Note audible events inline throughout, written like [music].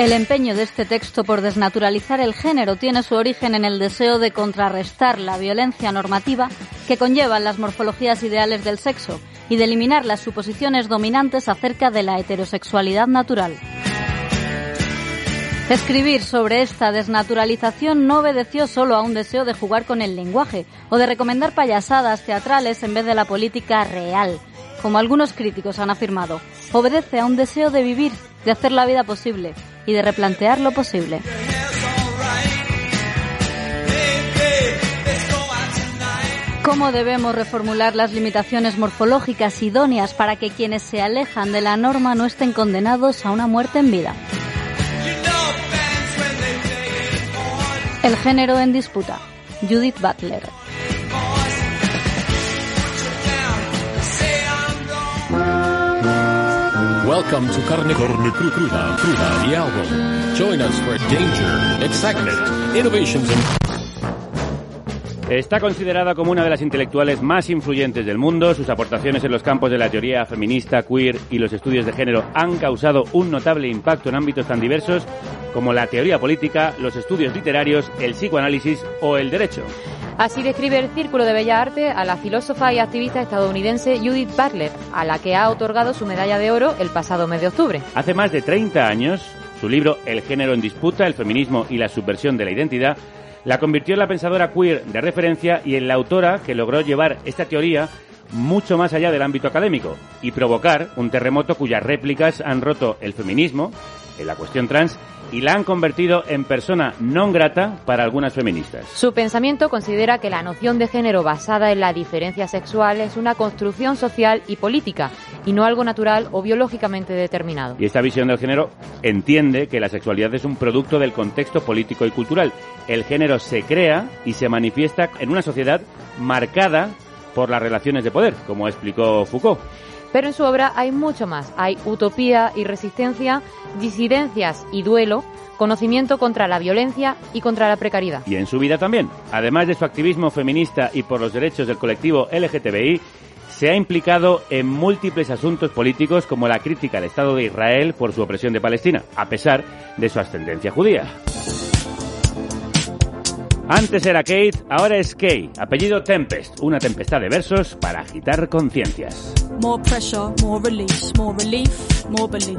El empeño de este texto por desnaturalizar el género tiene su origen en el deseo de contrarrestar la violencia normativa que conllevan las morfologías ideales del sexo y de eliminar las suposiciones dominantes acerca de la heterosexualidad natural. Escribir sobre esta desnaturalización no obedeció solo a un deseo de jugar con el lenguaje o de recomendar payasadas teatrales en vez de la política real, como algunos críticos han afirmado. Obedece a un deseo de vivir, de hacer la vida posible y de replantear lo posible. ¿Cómo debemos reformular las limitaciones morfológicas idóneas para que quienes se alejan de la norma no estén condenados a una muerte en vida? El género en disputa. Judith Butler. Welcome to Carne, Carne Cru- Cruda, Cruda, the album. Join us for danger, excitement, innovations and Está considerada como una de las intelectuales más influyentes del mundo. Sus aportaciones en los campos de la teoría feminista, queer y los estudios de género han causado un notable impacto en ámbitos tan diversos como la teoría política, los estudios literarios, el psicoanálisis o el derecho. Así describe el Círculo de Bellas Artes a la filósofa y activista estadounidense Judith Butler, a la que ha otorgado su medalla de oro el pasado mes de octubre. Hace más de 30 años, su libro El género en disputa, el feminismo y la subversión de la identidad la convirtió en la pensadora queer de referencia y en la autora que logró llevar esta teoría mucho más allá del ámbito académico y provocar un terremoto cuyas réplicas han roto el feminismo en la cuestión trans y la han convertido en persona non grata para algunas feministas. Su pensamiento considera que la noción de género basada en la diferencia sexual es una construcción social y política y no algo natural o biológicamente determinado. Y esta visión del género entiende que la sexualidad es un producto del contexto político y cultural. El género se crea y se manifiesta en una sociedad marcada por las relaciones de poder, como explicó Foucault. Pero en su obra hay mucho más. Hay utopía y resistencia, disidencias y duelo, conocimiento contra la violencia y contra la precariedad. Y en su vida también. Además de su activismo feminista y por los derechos del colectivo LGTBI, se ha implicado en múltiples asuntos políticos como la crítica al Estado de Israel por su opresión de Palestina, a pesar de su ascendencia judía. Antes era Kate, ahora es Kay, apellido Tempest, una tempestad de versos para agitar conciencias. More pressure, more release, more relief, more belief.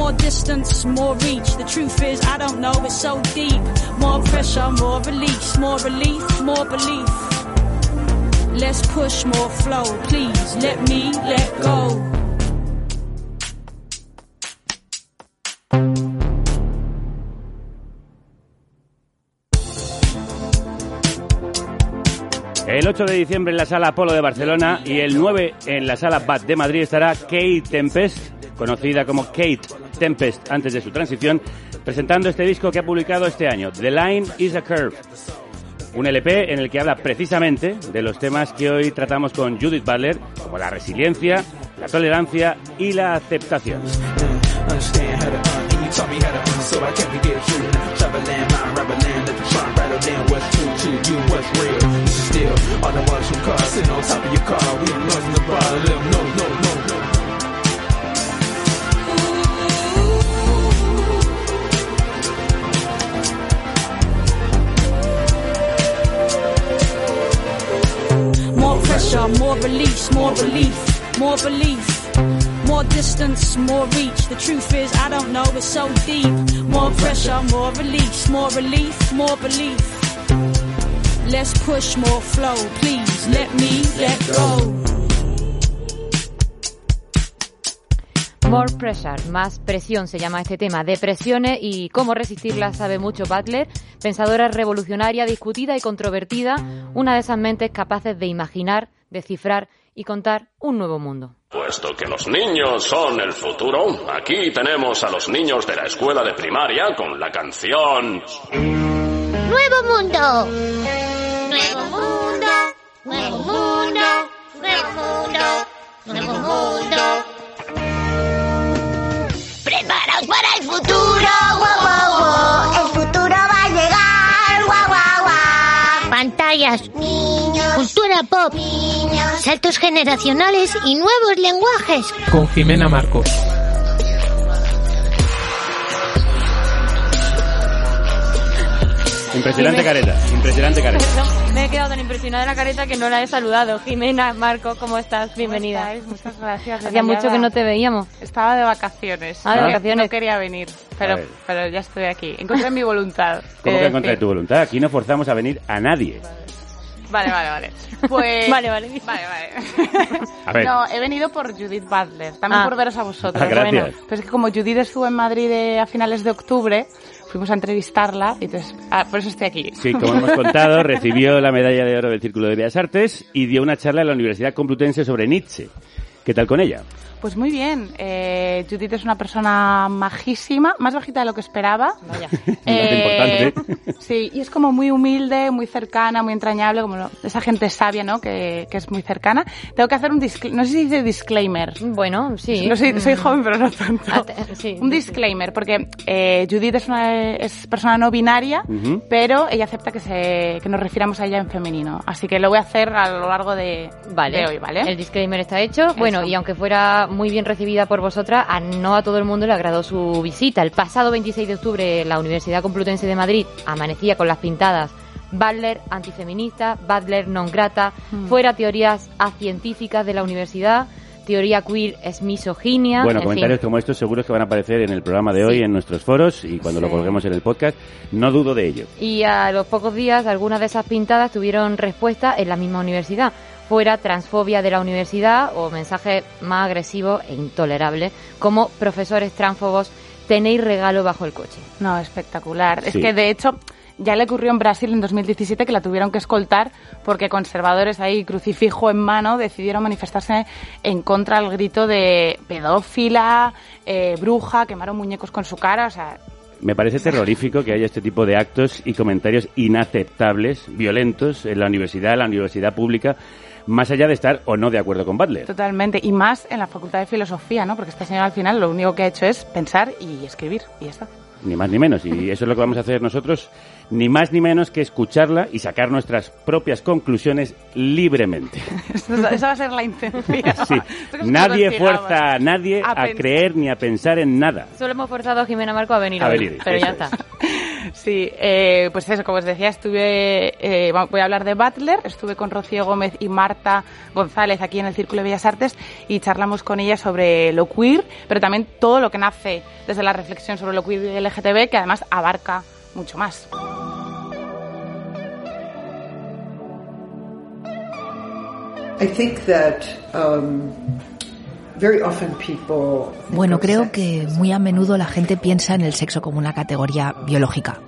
More distance, more reach. The truth is, I don't know, it's so deep. More pressure, more release, more relief, more belief. Let's push more flow, please. Let me let go. El 8 de diciembre en la sala Apolo de Barcelona y el 9 en la sala BAT de Madrid estará Kate Tempest conocida como Kate Tempest antes de su transición, presentando este disco que ha publicado este año, The Line is a Curve. Un LP en el que habla precisamente de los temas que hoy tratamos con Judith Butler, como la resiliencia, la tolerancia y la aceptación. Pressure, more release, more relief, more belief. More distance, more reach. The truth is, I don't know, it's so deep. More pressure, more release, more relief, more belief. Less push, more flow. Please let me let go. More Pressure, más presión se llama este tema. Depresiones y cómo resistirlas sabe mucho Butler, pensadora revolucionaria, discutida y controvertida, una de esas mentes capaces de imaginar, descifrar y contar un nuevo mundo. Puesto que los niños son el futuro, aquí tenemos a los niños de la escuela de primaria con la canción ¡Nuevo mundo! ¡Nuevo mundo! ¡Nuevo mundo! ¡Nuevo mundo! ¡Nuevo mundo! Cultura pop, saltos generacionales y nuevos lenguajes. con Jimena Marco. Impresionante careta, impresionante careta. Me he quedado tan impresionada de la careta que no la he saludado. Jimena, Marco, ¿cómo estás? Bienvenida. Muchas gracias. Hacía mucho que no te veíamos. Estaba de vacaciones. Ah, de vacaciones. No quería venir, pero, pero ya estoy aquí. Encontré mi voluntad. ¿Cómo que de en contra de decir. tu voluntad? Aquí no forzamos a venir a nadie. Vale, vale, vale. Pues... [laughs] Vale, vale. Vale, vale. [laughs] A ver. No, he venido por Judith Butler, también Ah. por veros a vosotros. Ah, gracias. Bueno, pero es que como Judith estuvo en Madrid eh, a finales de octubre, fuimos a entrevistarla y entonces, ah, por eso estoy aquí. Sí, como hemos [laughs] contado, recibió la medalla de oro del Círculo de Bellas Artes y dio una charla en la Universidad Complutense sobre Nietzsche. ¿Qué tal con ella? Pues muy bien. Eh, Judith es una persona majísima, más bajita de lo que esperaba. [laughs] Eh, importante. sí, y es como muy humilde, muy cercana, muy entrañable, como lo- esa gente sabia, ¿no? Que, que es muy cercana. Tengo que hacer un disclaimer, no sé si dice disclaimer. Bueno, sí. No soy Mm. joven, pero no tanto. Ah, te- sí. Un disclaimer, porque eh, Judith es una es persona no binaria, pero ella acepta que, se, que nos refiramos a ella en femenino. Así que lo voy a hacer a lo largo de, Vale. de hoy, ¿vale? El disclaimer está hecho. Bueno, Eso. y aunque fuera muy bien recibida por vosotras, a no a todo el mundo le agradó su visita. El pasado 26 de octubre, la Universidad Complutense de Madrid amanecía con las pintadas Butler antifeminista, Butler non grata, Hmm. fuera teorías científicas de la universidad, teoría queer es misoginia. Bueno, en comentarios fin. como estos seguros que van a aparecer en el programa de hoy, en nuestros foros y cuando lo colguemos en el podcast. No dudo de ello. Y a los pocos días, algunas de esas pintadas tuvieron respuesta en la misma universidad. Fuera transfobia de la universidad o mensajes más agresivos e intolerables, como profesores transfobos, tenéis regalo bajo el coche. No, espectacular. Es que de hecho ya le ocurrió en Brasil en 2017 que la tuvieron que escoltar porque conservadores ahí crucifijo en mano decidieron manifestarse en contra al grito de pedófila, eh, bruja, quemaron muñecos con su cara, o sea, Me parece terrorífico que haya este tipo de actos y comentarios inaceptables, violentos, en la universidad, en la universidad pública, más allá de estar o no de acuerdo con Butler. totalmente. Y más en la Facultad de Filosofía, ¿no? Porque esta señora al final lo único que ha hecho es pensar y escribir y ya está. Ni más ni menos. Y eso es lo que vamos a hacer nosotros, ni más ni menos que escucharla y sacar nuestras propias conclusiones libremente. [laughs] Esa va a ser la intención. Sí. [laughs] Nadie fuerza a nadie A creer ni a pensar en nada. Solo hemos forzado a Jimena Marco a venir A hoy, venir, pero ya está. [laughs] Sí, eh, pues eso, como os decía, estuve, eh, voy a hablar de Butler, estuve con Rocío Gómez y Marta González aquí en el Círculo de Bellas Artes y charlamos con ella sobre lo queer, pero también todo lo que nace desde la reflexión sobre lo queer y LGTB, que además abarca mucho más. Bueno, of creo que muy a menudo la gente piensa en el sexo como una categoría biológica.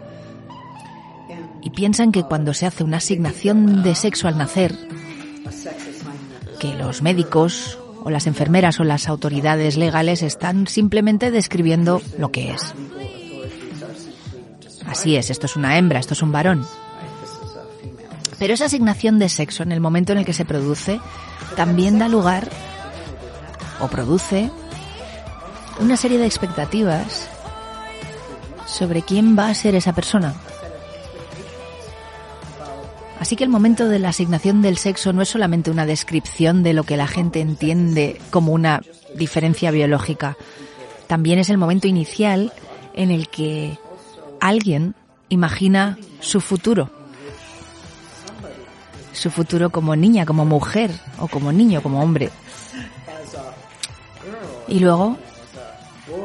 Y piensan que cuando se hace una asignación de sexo al nacer, que los médicos o las enfermeras o las autoridades legales están simplemente describiendo lo que es. Así es, esto es una hembra, esto es un varón. Pero esa asignación de sexo en el momento en el que se produce también da lugar o produce una serie de expectativas sobre quién va a ser esa persona. Así que el momento de la asignación del sexo no es solamente una descripción de lo que la gente entiende como una diferencia biológica, también es el momento inicial en el que alguien imagina su futuro. Su futuro como niña, como mujer, o como niño, como hombre. Y luego,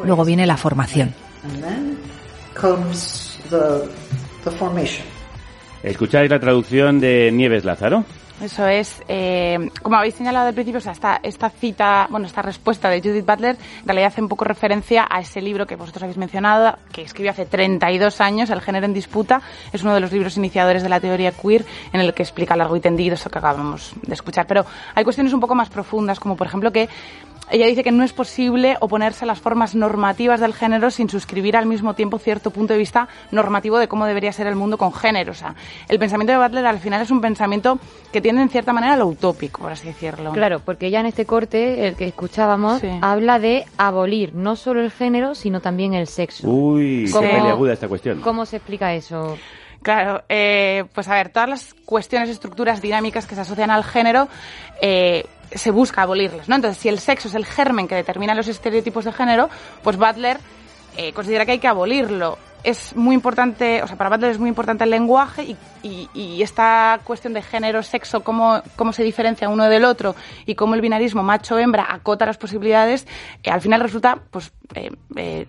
luego viene la formación. ¿Escucháis la traducción de Nieves Lázaro? Eso es, eh, como habéis señalado al principio, o sea, esta, esta cita, bueno, esta respuesta de Judith Butler, en realidad hace un poco referencia a ese libro que vosotros habéis mencionado, que escribió hace 32 años, El género en disputa. Es uno de los libros iniciadores de la teoría queer, en el que explica largo y tendido eso que acabamos de escuchar. Pero hay cuestiones un poco más profundas, como por ejemplo que ella dice que no es posible oponerse a las formas normativas del género sin suscribir al mismo tiempo cierto punto de vista normativo de cómo debería ser el mundo con género. O sea, el pensamiento de Butler al final es un pensamiento que tiene en cierta manera lo utópico, por así decirlo. Claro, porque ella en este corte, el que escuchábamos, habla de abolir no solo el género, sino también el sexo. Uy, qué peliaguda esta cuestión. ¿Cómo se explica eso? Claro, eh, pues a ver, todas las cuestiones, estructuras dinámicas que se asocian al género eh, se busca abolirlas, ¿no? Entonces, si el sexo es el germen que determina los estereotipos de género, pues Butler eh, considera que hay que abolirlo. Es muy importante, o sea, para Butler es muy importante el lenguaje y, y, esta cuestión de género, sexo, cómo, cómo se diferencia uno del otro y cómo el binarismo macho-hembra acota las posibilidades, eh, al final resulta, pues, eh,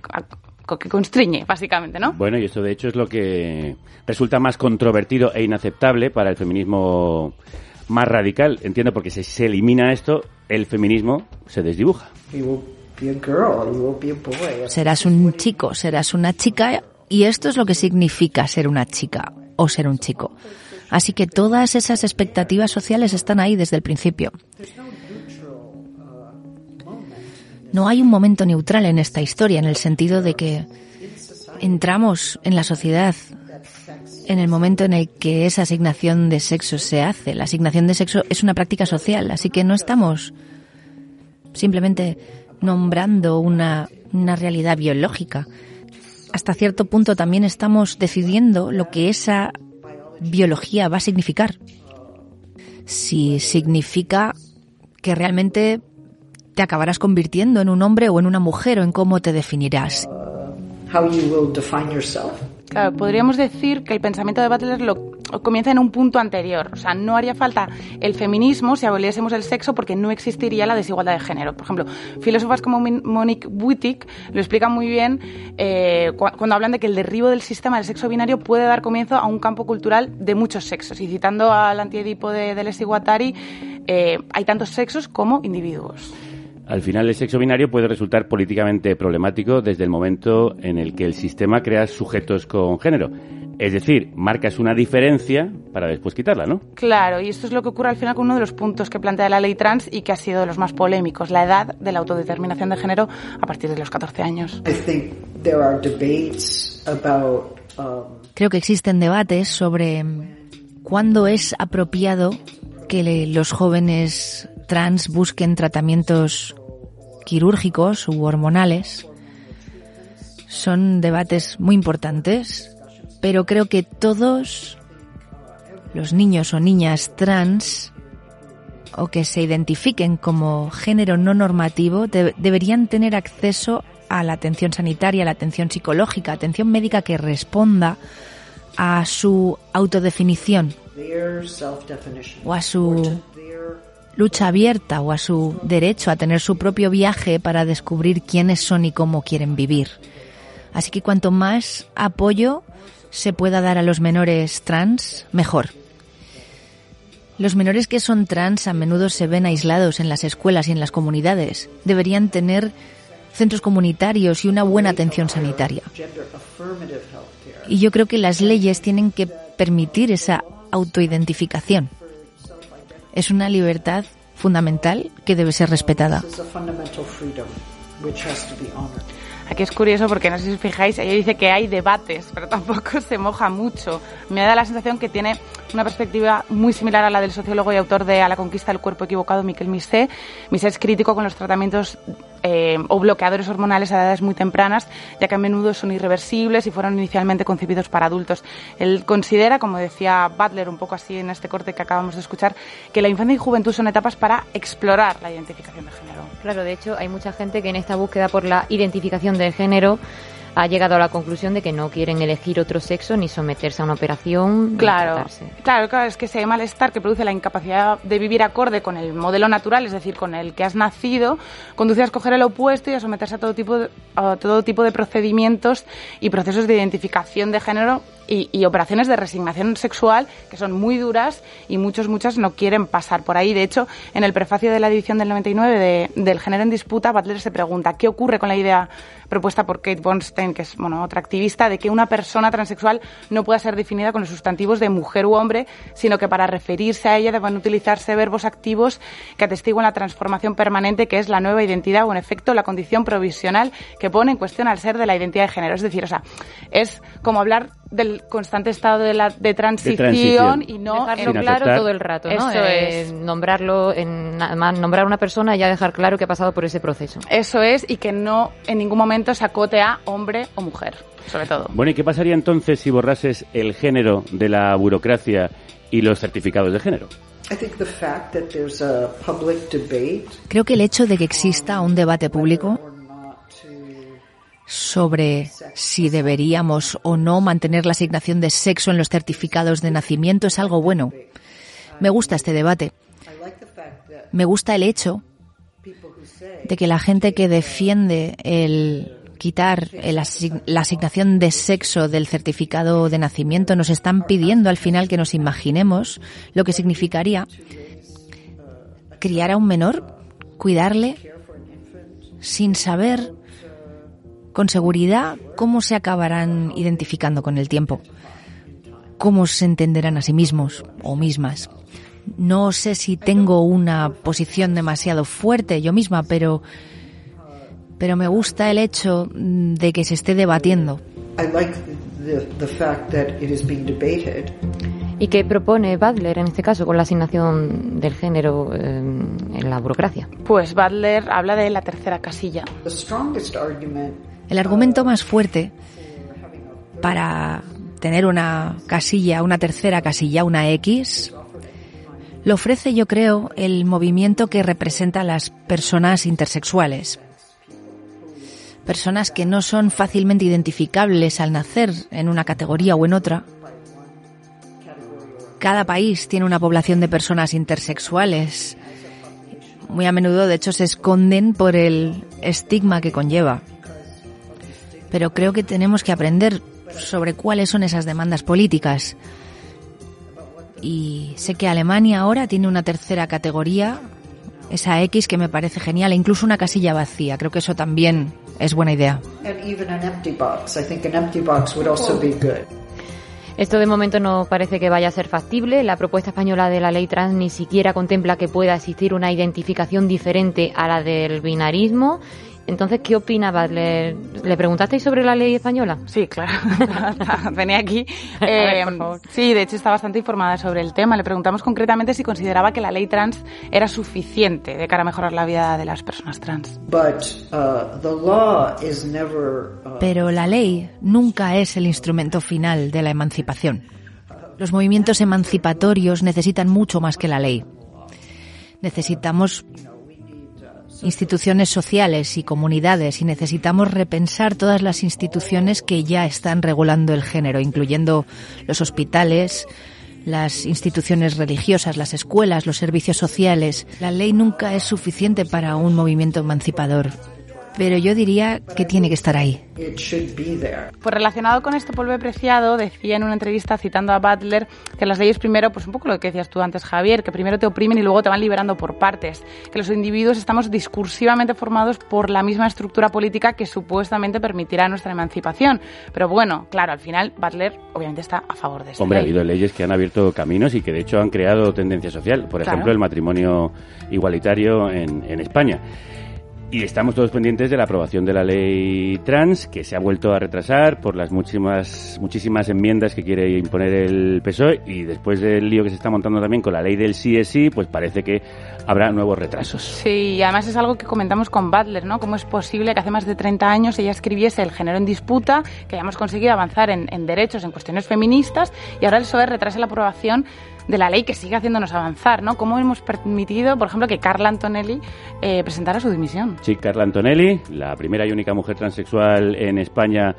que constriñe, básicamente, ¿no? Bueno, y esto de hecho es lo que resulta más controvertido e inaceptable para el feminismo más radical. Entiendo porque si se elimina esto, el feminismo se desdibuja. Serás un chico, serás una chica y esto es lo que significa ser una chica o ser un chico. Así que todas esas expectativas sociales están ahí desde el principio. No hay un momento neutral en esta historia en el sentido de que entramos en la sociedad en el momento en el que esa asignación de sexo se hace. La asignación de sexo es una práctica social, así que no estamos simplemente nombrando una, una realidad biológica. Hasta cierto punto también estamos decidiendo lo que esa biología va a significar. Si significa que realmente te acabarás convirtiendo en un hombre o en una mujer o en cómo te definirás. Claro, podríamos decir que el pensamiento de Butler lo, comienza en un punto anterior. O sea, no haría falta el feminismo si aboliésemos el sexo porque no existiría la desigualdad de género. Por ejemplo, filósofas como Monique Wittig lo explican muy bien eh, cuando hablan de que el derribo del sistema del sexo binario puede dar comienzo a un campo cultural de muchos sexos. Y citando al antiedipo de Deleuze y Guattari, eh, hay tantos sexos como individuos. Al final, el sexo binario puede resultar políticamente problemático desde el momento en el que el sistema crea sujetos con género. Es decir, marcas una diferencia para después quitarla, ¿no? Claro, y esto es lo que ocurre al final con uno de los puntos que plantea la ley trans y que ha sido de los más polémicos, la edad de la autodeterminación de género a partir de los 14 años. Um, Creo que existen debates sobre cuándo es apropiado que los jóvenes trans busquen tratamientos quirúrgicos u hormonales. Son debates muy importantes, pero creo que todos los niños o niñas trans o que se identifiquen como género no normativo deberían tener acceso a la atención sanitaria, a la atención psicológica, atención médica que responda a su autodefinición o a su lucha abierta o a su derecho a tener su propio viaje para descubrir quiénes son y cómo quieren vivir. Así que cuanto más apoyo se pueda dar a los menores trans, mejor. Los menores que son trans a menudo se ven aislados en las escuelas y en las comunidades. Deberían tener centros comunitarios y una buena atención sanitaria. Y yo creo que las leyes tienen que permitir esa autoidentificación. Es una libertad fundamental que debe ser respetada. Aquí es curioso porque no sé si os fijáis, ella dice que hay debates, pero tampoco se moja mucho. Me da la sensación que tiene una perspectiva muy similar a la del sociólogo y autor de A la conquista del cuerpo equivocado, Miquel Misé. Misé es crítico con los tratamientos eh, o bloqueadores hormonales a edades muy tempranas, ya que a menudo son irreversibles y fueron inicialmente concebidos para adultos. Él considera, como decía Butler un poco así en este corte que acabamos de escuchar, que la infancia y juventud son etapas para explorar la identificación de género. Claro, de hecho hay mucha gente que en esta búsqueda por la identificación de género ha llegado a la conclusión de que no quieren elegir otro sexo ni someterse a una operación. Claro, claro, claro, es que ese malestar que produce la incapacidad de vivir acorde con el modelo natural, es decir, con el que has nacido, conduce a escoger el opuesto y a someterse a todo tipo de, a todo tipo de procedimientos y procesos de identificación de género y, operaciones de resignación sexual que son muy duras y muchos, muchas no quieren pasar por ahí. De hecho, en el prefacio de la edición del 99 de, del Género en Disputa, Butler se pregunta qué ocurre con la idea propuesta por Kate Bornstein, que es bueno, otra activista, de que una persona transexual no pueda ser definida con los sustantivos de mujer u hombre, sino que para referirse a ella deben utilizarse verbos activos que atestiguan la transformación permanente que es la nueva identidad o, en efecto, la condición provisional que pone en cuestión al ser de la identidad de género. Es decir, o sea, es como hablar del constante estado de, la, de, transición, y no dejarlo claro todo el rato, ¿no? Eso eh, es. Nombrarlo, en, nombrar a una persona y ya dejar claro que ha pasado por ese proceso. Eso es, y que no en ningún momento se acote a hombre o mujer, sobre todo. Bueno, ¿y qué pasaría entonces si borrases el género de la burocracia y los certificados de género? Creo que el hecho de que exista un debate público sobre si deberíamos o no mantener la asignación de sexo en los certificados de nacimiento es algo bueno. Me gusta este debate. Me gusta el hecho de que la gente que defiende el quitar la asignación de sexo del certificado de nacimiento nos están pidiendo al final que nos imaginemos lo que significaría criar a un menor, cuidarle, sin saber con seguridad cómo se acabarán identificando con el tiempo, cómo se entenderán a sí mismos o mismas. No sé si tengo una posición demasiado fuerte yo misma, pero pero me gusta el hecho de que se esté debatiendo. ¿Y qué propone Butler en este caso con la asignación del género eh, en la burocracia? Pues Butler habla de la tercera casilla. El argumento más fuerte para tener una casilla, una tercera casilla, una X, lo ofrece, yo creo, el movimiento que representa a las personas intersexuales. Personas que no son fácilmente identificables al nacer en una categoría o en otra. Cada país tiene una población de personas intersexuales. Muy a menudo, de hecho, se esconden por el estigma que conlleva pero creo que tenemos que aprender sobre cuáles son esas demandas políticas. Y sé que Alemania ahora tiene una tercera categoría, esa X que me parece genial, e incluso una casilla vacía. Creo que eso también es buena idea. Esto de momento no parece que vaya a ser factible. La propuesta española de la ley trans ni siquiera contempla que pueda existir una identificación diferente a la del binarismo entonces, ¿qué opina ¿Le, ¿Le preguntasteis sobre la ley española? Sí, claro. [laughs] Venía aquí. Eh, sí, de hecho está bastante informada sobre el tema. Le preguntamos concretamente si consideraba que la ley trans era suficiente de cara a mejorar la vida de las personas trans. Uh, uh, Pero la ley nunca es el instrumento final de la emancipación. Los movimientos emancipatorios necesitan mucho más que la ley. Necesitamos instituciones sociales y comunidades y necesitamos repensar todas las instituciones que ya están regulando el género, incluyendo los hospitales, las instituciones religiosas, las escuelas, los servicios sociales. La ley nunca es suficiente para un movimiento emancipador, pero yo diría que tiene que estar ahí. Pues relacionado con esto, Polve Preciado decía en una entrevista citando a Butler que las leyes primero, pues un poco lo que decías tú antes, Javier, que primero te oprimen y luego te van liberando por partes, que los individuos estamos discursivamente formados por la misma estructura política que supuestamente permitirá nuestra emancipación. Pero bueno, claro, al final Butler obviamente está a favor de eso. Hombre, ha habido leyes que han abierto caminos y que de hecho han creado tendencia social. Por ejemplo, el matrimonio igualitario en, en España. Y estamos todos pendientes de la aprobación de la ley trans, que se ha vuelto a retrasar por las muchísimas, muchísimas enmiendas que quiere imponer el PSOE y después del lío que se está montando también con la ley del sí es sí, pues parece que habrá nuevos retrasos. Sí, y además es algo que comentamos con Butler, ¿no? ¿Cómo es posible que hace más de 30 años ella escribiese El género en disputa, que hayamos conseguido avanzar en, en derechos, en cuestiones feministas, y ahora el PSOE retrase la aprobación de la ley que sigue haciéndonos avanzar, ¿no? ¿Cómo hemos permitido, por ejemplo, que Carla Antonelli eh, presentara su dimisión? Sí, Carla Antonelli, la primera y única mujer transexual en España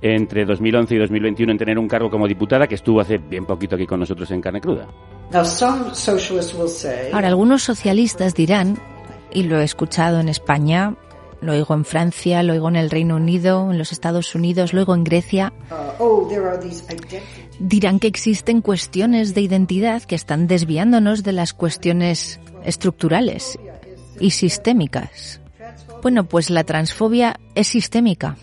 entre 2011 y 2021 en tener un cargo como diputada, que estuvo hace bien poquito aquí con nosotros en Carne Cruda. Ahora, algunos socialistas dirán, y lo he escuchado en España, lo oigo en Francia, lo oigo en el Reino Unido, en los Estados Unidos, lo oigo en Grecia. Uh, oh, Dirán que existen cuestiones de identidad que están desviándonos de las cuestiones estructurales y sistémicas. Bueno, pues la transfobia es sistémica.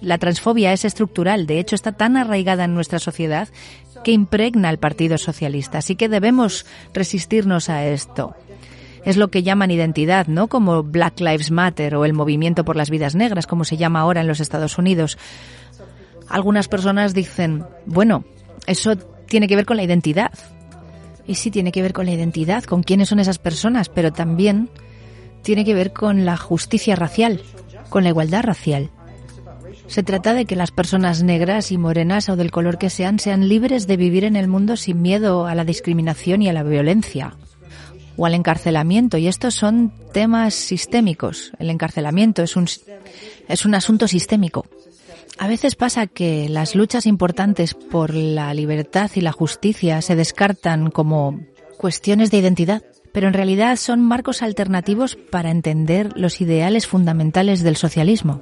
La transfobia es estructural, de hecho está tan arraigada en nuestra sociedad que impregna al Partido Socialista, así que debemos resistirnos a esto es lo que llaman identidad, ¿no? Como Black Lives Matter o el movimiento por las vidas negras, como se llama ahora en los Estados Unidos. Algunas personas dicen, bueno, eso tiene que ver con la identidad. Y sí tiene que ver con la identidad, con quiénes son esas personas, pero también tiene que ver con la justicia racial, con la igualdad racial. Se trata de que las personas negras y morenas o del color que sean sean libres de vivir en el mundo sin miedo a la discriminación y a la violencia o al encarcelamiento. Y estos son temas sistémicos. El encarcelamiento es un, es un asunto sistémico. A veces pasa que las luchas importantes por la libertad y la justicia se descartan como cuestiones de identidad, pero en realidad son marcos alternativos para entender los ideales fundamentales del socialismo.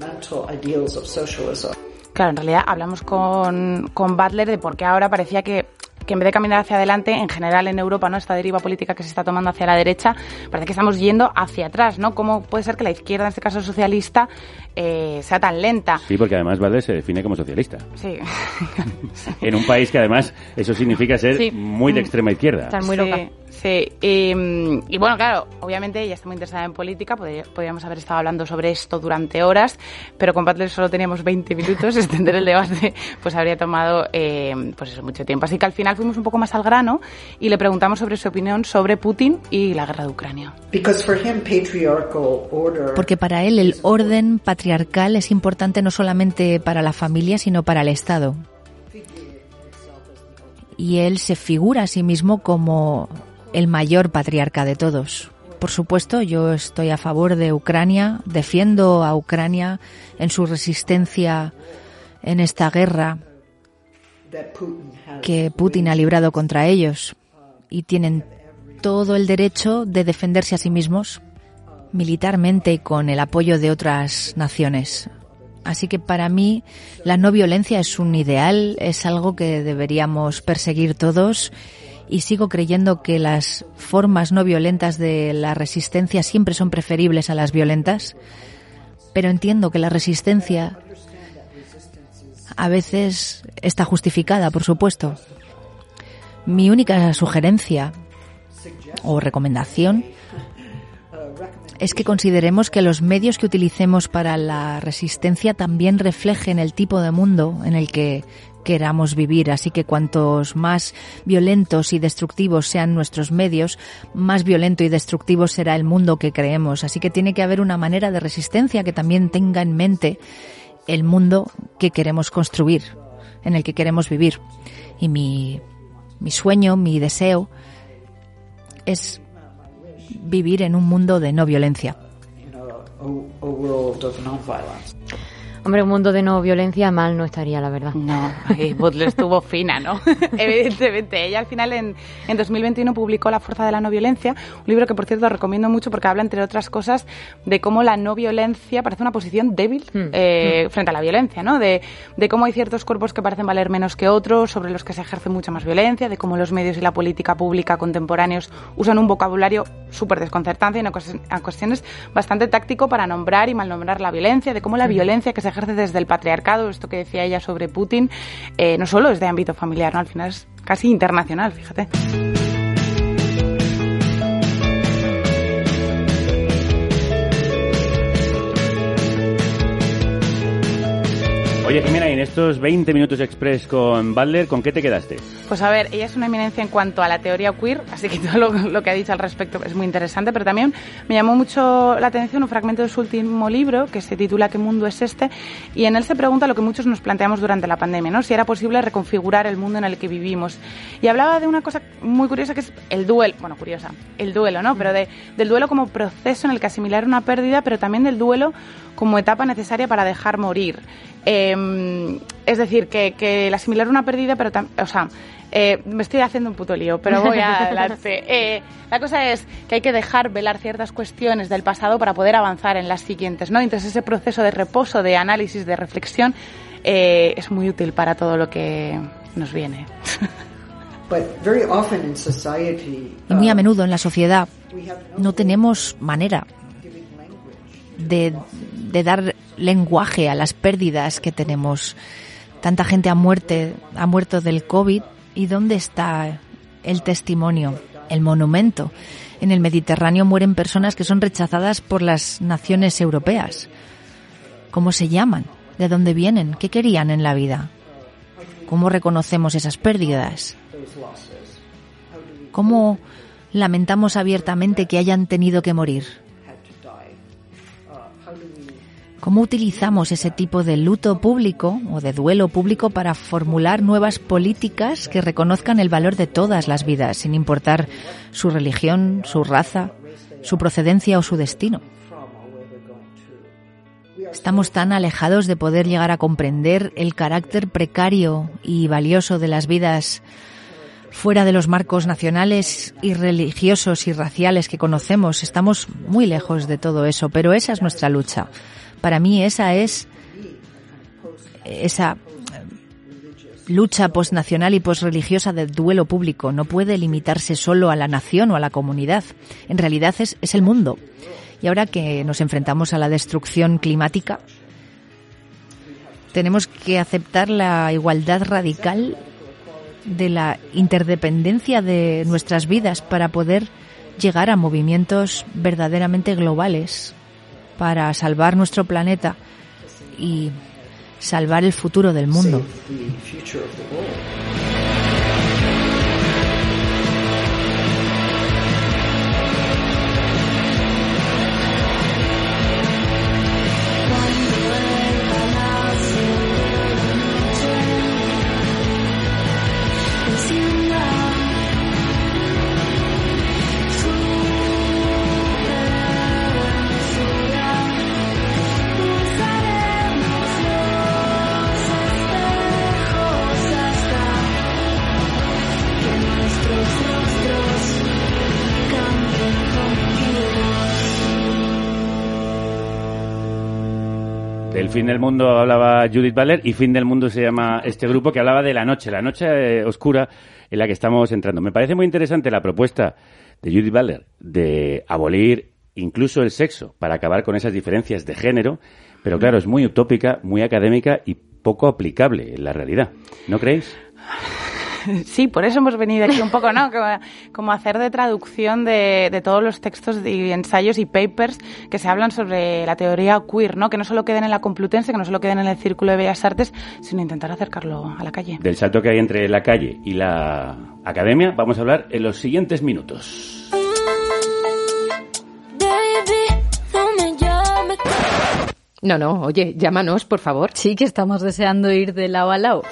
Claro, en realidad hablamos con, con Butler de por qué ahora parecía que que en vez de caminar hacia adelante, en general en Europa, ¿no? Esta deriva política que se está tomando hacia la derecha, parece que estamos yendo hacia atrás, ¿no? ¿Cómo puede ser que la izquierda, en este caso socialista, eh, sea tan lenta? Sí, porque además Valdés se define como socialista. Sí. [laughs] en un país que además eso significa ser muy de extrema izquierda. Estar muy loca. Sí, y, bueno, claro, obviamente ella está muy interesada en política, podríamos haber estado hablando sobre esto durante horas, pero con Butler solo teníamos 20 minutos, [laughs] extender el debate pues habría tomado eh, pues eso, mucho tiempo. Así que al final fuimos un poco más al grano y le preguntamos sobre su opinión sobre Putin y la guerra de Ucrania. Porque para él el orden patriarcal es importante no solamente para la familia, sino para el Estado. Y él se figura a sí mismo como el mayor patriarca de todos. Por supuesto, yo estoy a favor de Ucrania, defiendo a Ucrania en su resistencia en esta guerra que Putin ha librado contra ellos y tienen todo el derecho de defenderse a sí mismos militarmente y con el apoyo de otras naciones. Así que para mí la no violencia es un ideal, es algo que deberíamos perseguir todos y sigo creyendo que las formas no violentas de la resistencia siempre son preferibles a las violentas, pero entiendo que la resistencia a veces está justificada, por supuesto. Mi única sugerencia o recomendación es que consideremos que los medios que utilicemos para la resistencia también reflejen el tipo de mundo en el que queramos vivir. Así que cuantos más violentos y destructivos sean nuestros medios, más violento y destructivo será el mundo que creemos. Así que tiene que haber una manera de resistencia que también tenga en mente el mundo que queremos construir, en el que queremos vivir. Y mi, mi sueño, mi deseo es vivir en un mundo de no violencia. Hombre, un mundo de no violencia mal no estaría, la verdad. No, Butler estuvo fina, ¿no? [laughs] Evidentemente. Ella al final en, en 2021 publicó La fuerza de la no violencia, un libro que por cierto recomiendo mucho porque habla, entre otras cosas, de cómo la no violencia parece una posición débil Hmm. eh, frente a la violencia, ¿no? De, de cómo hay ciertos cuerpos que parecen valer menos que otros, sobre los que se ejerce mucha más violencia, de cómo los medios y la política pública contemporáneos usan un vocabulario súper desconcertante y en ocas- en cuestiones bastante táctico para nombrar y malnombrar la violencia, de cómo la violencia que se ejerce desde el patriarcado, esto que decía ella sobre Putin, eh, no solo es de ámbito familiar, ¿no? Al final es casi internacional, fíjate. Oye, Jimena, y en estos 20 minutos express con Butler, ¿con qué te quedaste? Pues a ver, ella es una eminencia en cuanto a la teoría queer, así que [laughs] todo lo, que ha dicho al respecto es muy interesante, pero también me llamó mucho la atención un fragmento de su último libro que se titula ¿Qué mundo es este? Y en él se pregunta lo que muchos nos planteamos durante la pandemia, ¿no? Si era posible reconfigurar el mundo en el que vivimos. Y hablaba de una cosa muy curiosa que es el duelo, bueno, curiosa, el duelo, ¿no? Pero de, del duelo como proceso en el que asimilar una pérdida, pero también del duelo como etapa necesaria para dejar morir. Eh, es decir, que, que el asimilar una pérdida, pero también, o sea, eh, me estoy haciendo un puto lío, pero voy [laughs] adelante. Eh, la cosa es que hay que dejar velar ciertas cuestiones del pasado para poder avanzar en las siguientes, ¿no? Entonces ese proceso de reposo, de análisis, de reflexión eh, es muy útil para todo lo que nos viene. [laughs] But very often in society, Y muy a menudo en la sociedad no tenemos manera de, de dar lenguaje a las pérdidas que tenemos. Tanta gente ha, ha muerto del COVID y ¿dónde está el testimonio, el monumento? En el Mediterráneo mueren personas que son rechazadas por las naciones europeas. ¿Cómo se llaman? ¿De dónde vienen? ¿Qué querían en la vida? ¿Cómo reconocemos esas pérdidas? ¿Cómo lamentamos abiertamente que hayan tenido que morir? ¿Cómo utilizamos ese tipo de luto público o de duelo público para formular nuevas políticas que reconozcan el valor de todas las vidas, sin importar su religión, su raza, su procedencia o su destino? Estamos tan alejados de poder llegar a comprender el carácter precario y valioso de las vidas fuera de los marcos nacionales y religiosos y raciales que conocemos. Estamos muy lejos de todo eso, pero esa es nuestra lucha. Para mí esa es esa eh, lucha postnacional y posreligiosa del duelo público. No puede limitarse solo a la nación o a la comunidad. En realidad es, es el mundo. Y ahora que nos enfrentamos a la destrucción climática, tenemos que aceptar la igualdad radical de la interdependencia de nuestras vidas para poder llegar a movimientos verdaderamente globales para salvar nuestro planeta y salvar el futuro del mundo. Fin del mundo hablaba Judith Butler y fin del mundo se llama este grupo que hablaba de la noche, la noche eh, oscura en la que estamos entrando. Me parece muy interesante la propuesta de Judith Butler de abolir incluso el sexo para acabar con esas diferencias de género, pero claro, es muy utópica, muy académica y poco aplicable en la realidad. ¿No creéis? [laughs] Sí, por eso hemos venido aquí un poco, ¿no? [laughs] Como, como hacer de traducción de, de todos los textos y ensayos y papers que se hablan sobre la teoría queer, ¿no? Que no solo queden en la Complutense, que no solo queden en el Círculo de Bellas Artes, sino intentar acercarlo a la calle. Del salto que hay entre la calle y la academia vamos a hablar en los siguientes minutos. No, no, oye, llámanos, por favor. Sí, que estamos deseando ir de lado a lado.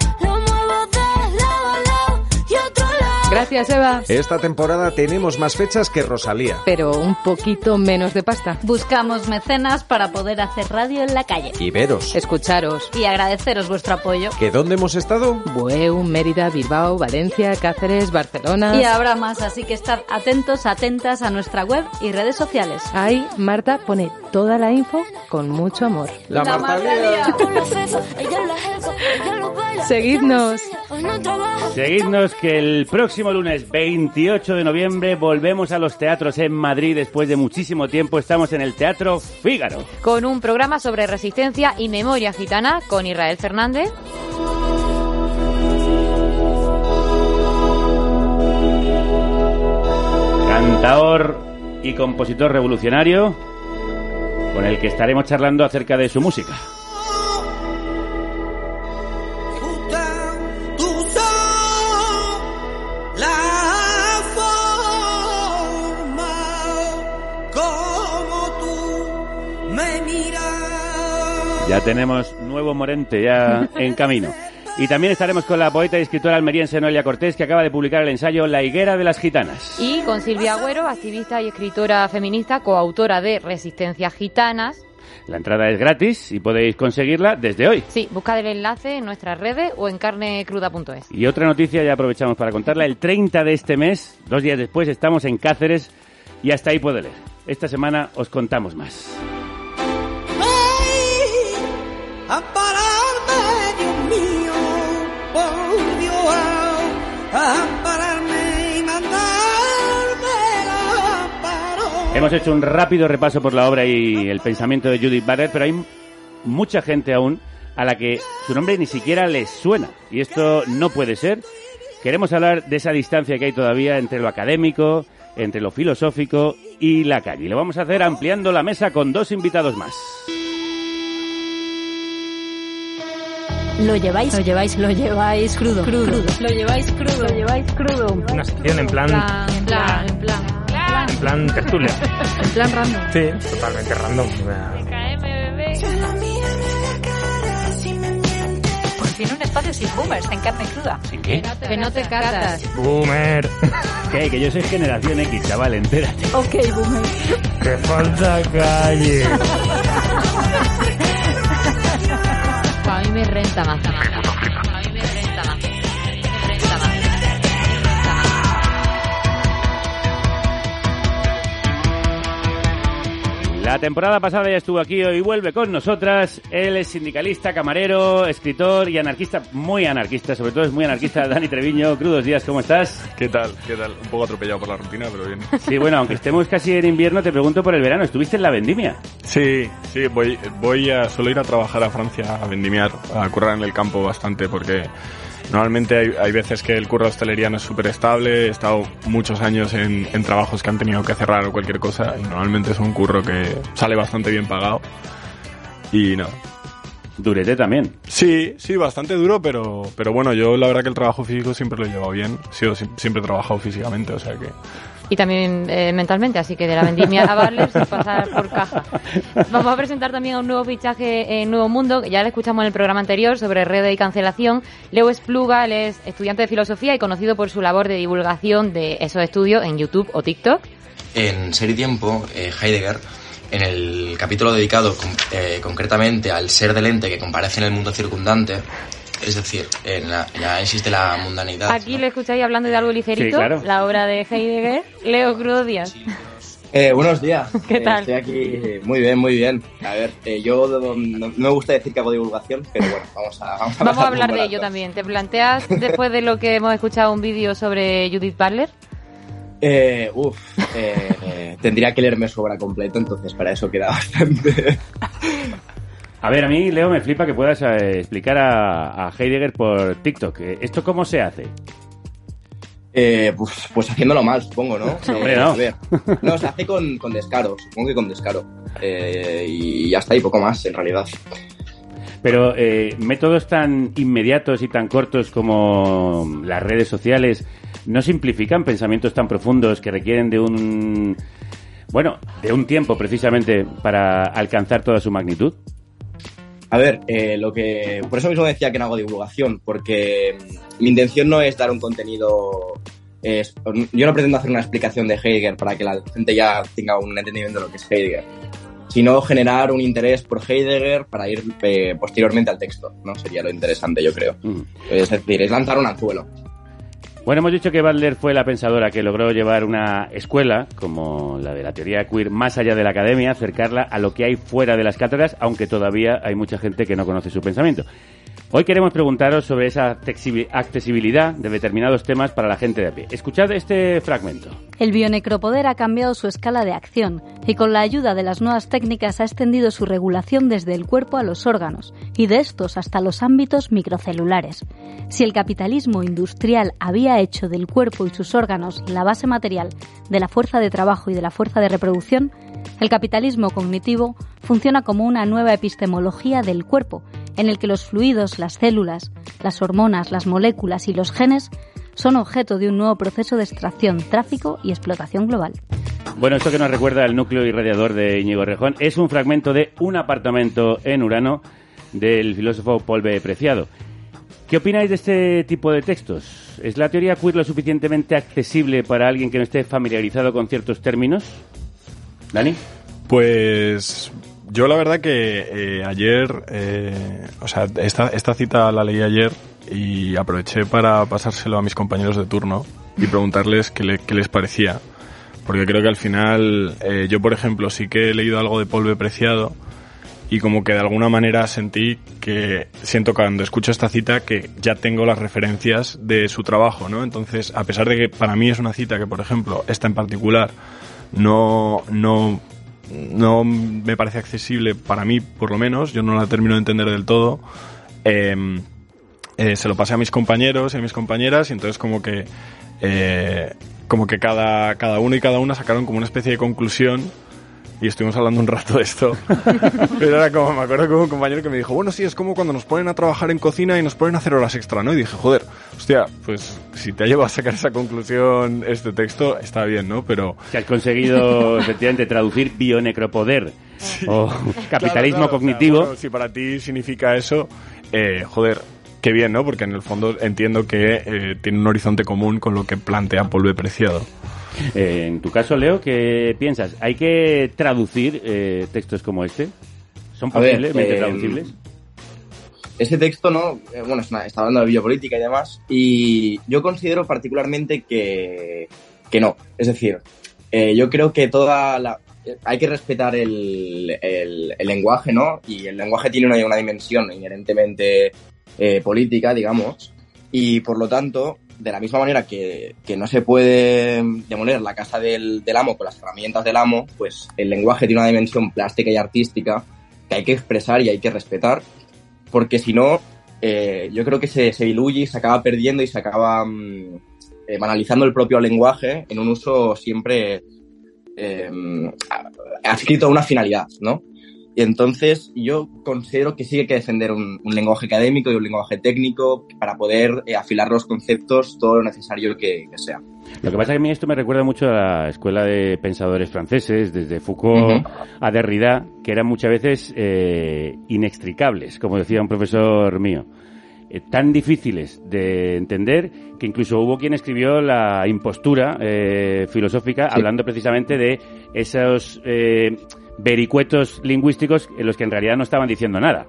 Gracias, Eva. Esta temporada tenemos más fechas que Rosalía. Pero un poquito menos de pasta. Buscamos mecenas para poder hacer radio en la calle. Y veros. Escucharos. Y agradeceros vuestro apoyo. ¿Que dónde hemos estado? Bueu, Mérida, Bilbao, Valencia, Cáceres, Barcelona. Y habrá más, así que estad atentos, atentas a nuestra web y redes sociales. Ahí Marta pone toda la info con mucho amor. La, Marta Lía. Seguidnos. Seguidnos que el próximo lunes 28 de noviembre volvemos a los teatros en Madrid después de muchísimo tiempo. Estamos en el Teatro Fígaro. Con un programa sobre resistencia y memoria gitana con Israel Fernández. Cantaor y compositor revolucionario con el que estaremos charlando acerca de su música. Ya tenemos nuevo Morente ya en camino. Y también estaremos con la poeta y escritora almeriense Noelia Cortés, que acaba de publicar el ensayo La higuera de las gitanas. Y con Silvia Agüero, activista y escritora feminista, coautora de Resistencia Gitanas. La entrada es gratis y podéis conseguirla desde hoy. Sí, buscad el enlace en nuestras redes o en carnecruda.es. Y otra noticia, ya aprovechamos para contarla, el 30 de este mes, dos días después, estamos en Cáceres y hasta ahí puede leer. Esta semana os contamos más. Ampararme y mandarme. Hemos hecho un rápido repaso por la obra y el pensamiento de Judith Butler, pero hay mucha gente aún a la que su nombre ni siquiera les suena. Y esto no puede ser. Queremos hablar de esa distancia que hay todavía entre lo académico, entre lo filosófico y la calle. Y lo vamos a hacer ampliando la mesa con dos invitados más. Lo lleváis, lo lleváis, lo lleváis crudo, crudo. Lo lleváis crudo, lo lleváis crudo. Una sección en plan, En plan, en plan. en plan tertulia. En plan random. Sí, totalmente random. Por fin un espacio sin boomers en carne cruda. ¿En qué? Que no te catas. Boomer, ¿Qué? Que yo soy generación X, chaval, entérate. Ok, boomer. que falta calle. [laughs] Me renta más. La temporada pasada ya estuvo aquí, hoy vuelve con nosotras. Él es sindicalista, camarero, escritor y anarquista, muy anarquista, sobre todo es muy anarquista. [laughs] Dani Treviño, crudos días, ¿cómo estás? ¿Qué tal? ¿Qué tal? Un poco atropellado por la rutina, pero bien. Sí, bueno, aunque estemos casi en invierno, te pregunto por el verano. ¿Estuviste en la vendimia? Sí, sí, voy, voy a, suelo ir a trabajar a Francia a vendimiar, a currar en el campo bastante porque normalmente hay, hay veces que el curro de hostelería no es súper estable, he estado muchos años en, en trabajos que han tenido que cerrar o cualquier cosa y normalmente es un curro que sale bastante bien pagado y no. Durete también. Sí, sí, bastante duro, pero, pero bueno, yo la verdad que el trabajo físico siempre lo he llevado bien, sido- siempre he trabajado físicamente, o sea que... Y también eh, mentalmente, así que de la vendimia a Barler sin pasar por caja. Vamos a presentar también a un nuevo fichaje en Nuevo Mundo, que ya lo escuchamos en el programa anterior sobre redes y cancelación. Leo Espluga, es estudiante de filosofía y conocido por su labor de divulgación de esos estudios en YouTube o TikTok. En Serie Tiempo, eh, Heidegger, en el capítulo dedicado eh, concretamente al ser del ente que comparece en el mundo circundante, es decir, en la, en la análisis de la mundanidad. Aquí le escucháis hablando de algo ligerito, Sí, claro. la obra de Heidegger. Leo Crudo Díaz. Eh, buenos días. [laughs] ¿Qué Eh, tal? estoy aquí eh, muy bien, muy bien. A ver, eh, yo no, no me gusta decir que hago divulgación, pero bueno, vamos a, vamos a, Vamos a hablar de ello también. ¿Te planteas, [laughs] después de lo que hemos escuchado, un vídeo sobre Judith Butler? Eh, uf, eh, eh, tendría que leerme su obra completa, entonces para eso queda bastante. [laughs] A ver, a mí, Leo, me flipa que puedas eh, explicar a, a Heidegger por TikTok. Eh, ¿Esto cómo se hace? Eh, pues, pues haciéndolo mal, supongo, ¿no? [laughs] Hombre, Eh, no. a ver, no, se hace con, con descaro, supongo que con descaro. Eh, y ya está, y poco más, en realidad. Pero métodos tan inmediatos y tan cortos como las redes sociales no simplifican pensamientos tan profundos que requieren de un bueno, de un tiempo precisamente para alcanzar toda su magnitud. A ver, eh, lo que. Por eso mismo decía que no hago divulgación, porque mm, mi intención no es dar un contenido es- yo no pretendo hacer una explicación de Heidegger para que la gente ya tenga un entendimiento de lo que es Heidegger, sino generar un interés por Heidegger para ir eh, posteriormente al texto, ¿no? Sería lo interesante, yo creo. Es decir, es lanzar un anzuelo. Bueno, hemos dicho que Butler fue la pensadora que logró llevar una escuela, como la de la teoría queer, más allá de la academia, acercarla a lo que hay fuera de las cátedras, aunque todavía hay mucha gente que no conoce su pensamiento. Hoy queremos preguntaros sobre esa accesibi- accesibilidad de determinados temas para la gente de pie. Escuchad este fragmento. El bionecropoder ha cambiado su escala de acción y con la ayuda de las nuevas técnicas ha extendido su regulación desde el cuerpo a los órganos y de estos hasta los ámbitos microcelulares. Si el capitalismo industrial había hecho del cuerpo y sus órganos la base material de la fuerza de trabajo y de la fuerza de reproducción, el capitalismo cognitivo funciona como una nueva epistemología del cuerpo, en el que los fluidos, las células, las hormonas, las moléculas y los genes son objeto de un nuevo proceso de extracción, tráfico y explotación global. Bueno, esto que nos recuerda al núcleo irradiador de Íñigo Rejón es un fragmento de Un apartamento en Urano del filósofo Paul B. Preciado. ¿Qué opináis de este tipo de textos? ¿Es la teoría queer lo suficientemente accesible para alguien que no esté familiarizado con ciertos términos? ¿Dani? Pues yo la verdad que eh, ayer, eh, o sea, esta, esta cita la leí ayer y aproveché para pasárselo a mis compañeros de turno y preguntarles qué, le- qué les parecía. Porque creo que al final, eh, yo por ejemplo sí que he leído algo de B. Preciado y como que de alguna manera sentí que siento cuando escucho esta cita que ya tengo las referencias de su trabajo, ¿no? Entonces, a pesar de que para mí es una cita que, por ejemplo, esta en particular no, no, no me parece accesible para mí, por lo menos, yo no la termino de entender del todo. eh, eh, se lo pasé a mis compañeros y a mis compañeras y entonces como que eh, como que cada, cada uno y cada una sacaron como una especie de conclusión y estuvimos hablando un rato de esto. [laughs] Pero era como, me acuerdo hubo un compañero que me dijo, bueno, sí, es como cuando nos ponen a trabajar en cocina y nos ponen a hacer horas extra, ¿no? Y dije, joder, hostia, pues si te ha llevado a sacar esa conclusión este texto, está bien, ¿no? Pero... Que has conseguido [laughs] efectivamente traducir bionecropoder o capitalismo Claro, claro, cognitivo. o sea, bueno, si para ti significa eso, eh, joder, qué bien, ¿no? Porque en el fondo entiendo que eh, tiene un horizonte común con lo que plantea Paul B. Preciado. [laughs] Eh, en tu caso, Leo, ¿qué piensas? ¿Hay que traducir eh, textos como este? ¿Son posiblemente eh, traducibles? Ese texto, ¿no? Eh, Bueno, está hablando de biopolítica y demás, y yo considero particularmente que, que no. Es decir, eh, yo creo que toda la... Hay que respetar el, el- el lenguaje, ¿no? Y el lenguaje tiene una, una dimensión inherentemente eh, política, digamos, y por lo tanto, de la misma manera que, que no se puede demoler la casa del, del amo con las herramientas del amo, pues el lenguaje tiene una dimensión plástica y artística que hay que expresar y hay que respetar, porque si no, eh, yo creo que se, se diluye y se acaba perdiendo y se acaba mm, eh, banalizando el propio lenguaje en un uso siempre eh, a- adscrito a una finalidad, ¿no? Y entonces yo considero que sí hay que defender un, un lenguaje académico y un lenguaje técnico para poder eh, afilar los conceptos todo lo necesario que, que sea. Lo que pasa es que a mí esto me recuerda mucho a la escuela de pensadores franceses, desde Foucault a Derrida, que eran muchas veces eh, inextricables, como decía un profesor mío. Eh, tan difíciles de entender que incluso hubo quien escribió la impostura filosófica hablando precisamente de esos vericuetos lingüísticos en los que en realidad no estaban diciendo nada.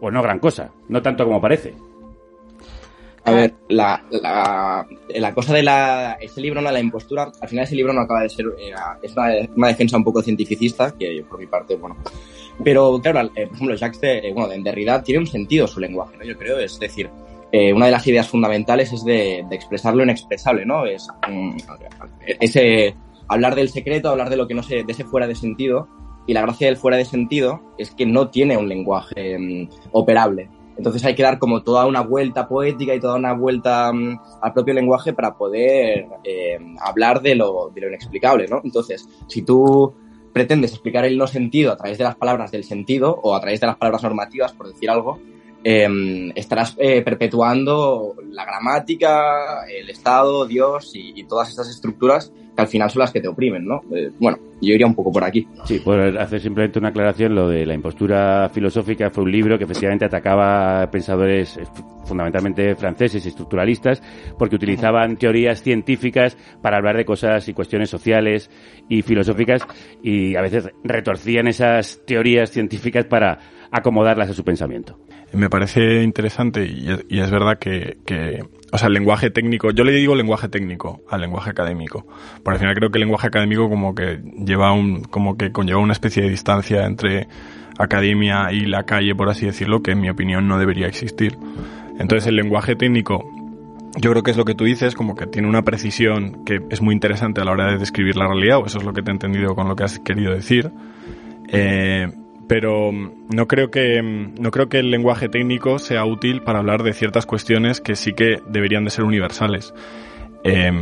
O no gran cosa, no tanto como parece. A ver, la, la, la cosa de la, ese libro, no la impostura, al final ese libro no acaba de ser, eh, es una, una defensa un poco cientificista, que yo por mi parte, bueno. Pero claro, eh, por ejemplo, Jacques de, eh, bueno, de Derrida tiene un sentido su lenguaje, ¿no? Yo creo, es decir, eh, una de las ideas fundamentales es de, de expresar lo inexpresable, ¿no? Es mm, ese hablar del secreto, hablar de lo que no se, de ese fuera de sentido, y la gracia del fuera de sentido es que no tiene un lenguaje mm, operable. Entonces hay que dar como toda una vuelta poética y toda una vuelta mm, al propio lenguaje para poder eh, hablar de lo, de lo inexplicable, ¿no? Entonces, si tú pretendes explicar el no sentido a través de las palabras del sentido o a través de las palabras normativas, por decir algo, eh, estarás eh, perpetuando la gramática, el Estado, Dios y, y todas estas estructuras que al final son las que te oprimen, ¿no? Eh, bueno, yo iría un poco por aquí. Sí, por hacer simplemente una aclaración, lo de la impostura filosófica fue un libro que efectivamente atacaba a pensadores eh, fundamentalmente franceses y estructuralistas porque utilizaban teorías científicas para hablar de cosas y cuestiones sociales y filosóficas y a veces retorcían esas teorías científicas para acomodarlas a su pensamiento. Me parece interesante y y es verdad que, que, o sea, el lenguaje técnico, yo le digo lenguaje técnico al lenguaje académico. Por al final creo que el lenguaje académico como que lleva un, como que conlleva una especie de distancia entre academia y la calle, por así decirlo, que en mi opinión no debería existir. Entonces el lenguaje técnico yo creo que es lo que tú dices, como que tiene una precisión que es muy interesante a la hora de describir la realidad, o eso es lo que te he entendido con lo que has querido decir. Eh, pero no creo que no creo que el lenguaje técnico sea útil para hablar de ciertas cuestiones que sí que deberían de ser universales. Eh,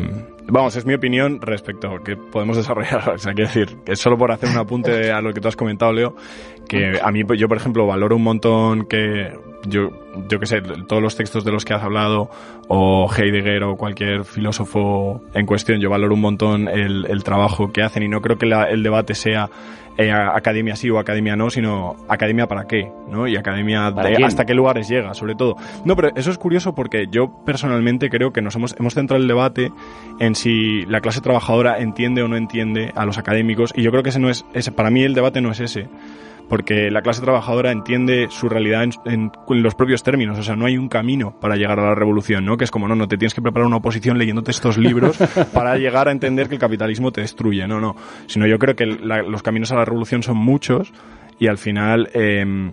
vamos, es mi opinión respecto a que podemos [laughs] desarrollar. O sea, quiero decir, que solo por hacer un apunte a lo que tú has comentado, Leo, que a mí, yo por ejemplo, valoro un montón que yo, yo que sé, todos los textos de los que has hablado, o Heidegger o cualquier filósofo en cuestión, yo valoro un montón el, el trabajo que hacen y no creo que la, el debate sea eh, academia sí o academia no, sino academia para qué, ¿no? Y academia ¿Para de hasta qué lugares llega, sobre todo. No, pero eso es curioso porque yo personalmente creo que nos hemos, hemos centrado el debate en si la clase trabajadora entiende o no entiende a los académicos y yo creo que ese no es, ese, para mí el debate no es ese porque la clase trabajadora entiende su realidad en, en- en los propios términos, o sea, no hay un camino para llegar a la revolución, ¿no? Que es como, no, no, te tienes que preparar una oposición leyéndote estos libros [laughs] para llegar a entender que el capitalismo te destruye, no, no, sino yo creo que la- los caminos a la revolución son muchos y al final... em,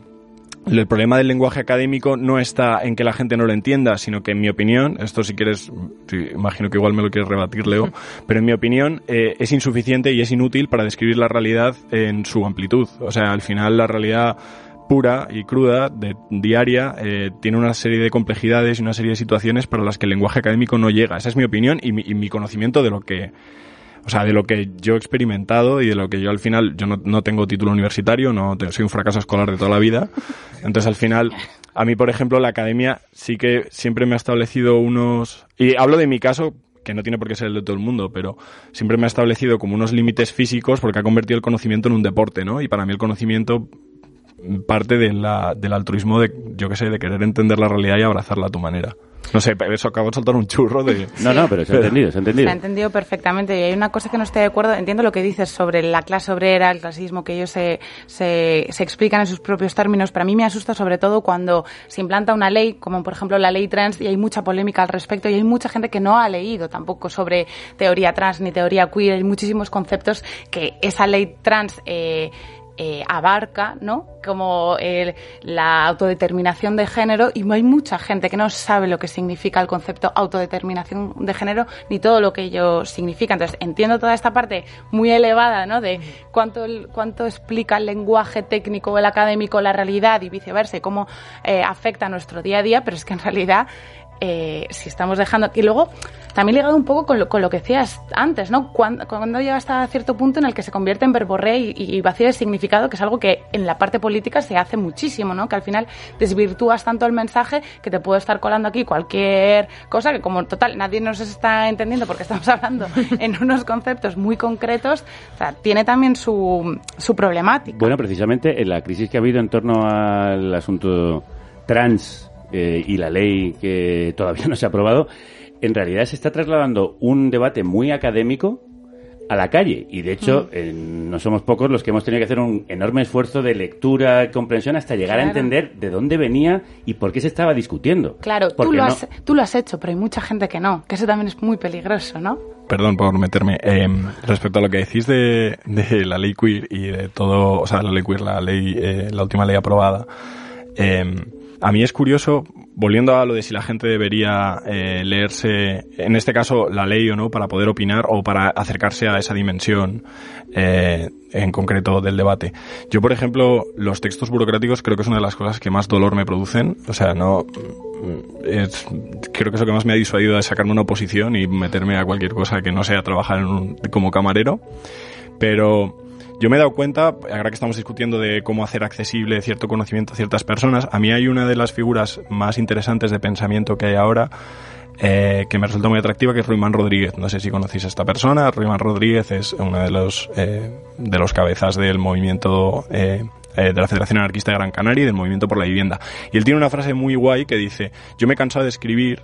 el problema del lenguaje académico no está en que la gente no lo entienda, sino que en mi opinión, esto si quieres, imagino que igual me lo quieres rebatir, Leo, [laughs] pero en mi opinión eh, es insuficiente y es inútil para describir la realidad en su amplitud. O sea, al final la realidad pura y cruda, de, diaria, eh, tiene una serie de complejidades y una serie de situaciones para las que el lenguaje académico no llega. Esa es mi opinión y mi, y mi conocimiento de lo que o sea, de lo que yo he experimentado y de lo que yo al final, yo no, no tengo título universitario, no soy un fracaso escolar de toda la vida. Entonces al final, a mí por ejemplo, la academia sí que siempre me ha establecido unos, y hablo de mi caso, que no tiene por qué ser el de todo el mundo, pero siempre me ha establecido como unos límites físicos porque ha convertido el conocimiento en un deporte, ¿no? Y para mí el conocimiento parte de del altruismo de, yo qué sé, de querer entender la realidad y abrazarla a tu manera. No sé, pero eso acabo de soltar un churro de... [laughs] No, no, pero se ha entendido, se ha entendido. Se ha entendido perfectamente y hay una cosa que no estoy de acuerdo. Entiendo lo que dices sobre la clase obrera, el clasismo, que ellos se, se, se explican en sus propios términos, pero a mí me asusta sobre todo cuando se implanta una ley, como por ejemplo la ley trans, y hay mucha polémica al respecto y hay mucha gente que no ha leído tampoco sobre teoría trans ni teoría queer. Hay muchísimos conceptos que esa ley trans... Eh, eh, abarca, ¿no? Como la autodeterminación de género y hay mucha gente que no sabe lo que significa el concepto autodeterminación de género ni todo lo que ello significa. Entonces entiendo toda esta parte muy elevada, ¿no? De cuánto cuánto explica el lenguaje técnico el académico la realidad y viceversa y cómo eh, afecta a nuestro día a día, pero es que en realidad eh, si estamos dejando y luego también ligado un poco con lo, con lo que decías antes, ¿no? Cuando, cuando llega hasta cierto punto en el que se convierte en verborrea y, y vacío de significado, que es algo que en la parte política se hace muchísimo, ¿no? Que al final desvirtúas tanto el mensaje que te puede estar colando aquí cualquier cosa que como total nadie nos está entendiendo porque estamos [laughs] hablando en unos conceptos muy concretos, o sea, tiene también su, su problemática. Bueno, precisamente en la crisis que ha habido en torno al asunto trans eh, y la ley que todavía no se ha aprobado, en realidad se está trasladando un debate muy académico a la calle. Y de hecho, eh, no somos pocos los que hemos tenido que hacer un enorme esfuerzo de lectura y comprensión hasta llegar a entender de dónde venía y por qué se estaba discutiendo. Claro, tú lo, no- has, tú lo has hecho, pero hay mucha gente que no, que eso también es muy peligroso, ¿no? Perdón por meterme. Eh, respecto a lo que decís de, de la ley queer y de todo, o sea, la ley queer, la ley, eh, la última ley aprobada, eh, a mí es curioso, volviendo a lo de si la gente debería eh, leerse, en este caso, la ley o no, para poder opinar o para acercarse a esa dimensión eh, en concreto del debate. Yo, por ejemplo, los textos burocráticos creo que es una de las cosas que más dolor me producen. O sea, no, es, creo que es lo que más me ha disuadido de sacarme una oposición y meterme a cualquier cosa que no sea trabajar en un- como camarero. Pero yo me he dado cuenta, ahora que estamos discutiendo de cómo hacer accesible cierto conocimiento a ciertas personas, a mí hay una de las figuras más interesantes de pensamiento que hay ahora eh, que me resulta muy atractiva, que es Ruimán Rodríguez. No sé si conocéis a esta persona. Ruimán Rodríguez es uno de los, eh, de los cabezas del movimiento eh, eh, de la Federación Anarquista de Gran Canaria y del Movimiento por la Vivienda. Y él tiene una frase muy guay que dice, yo me he cansado de escribir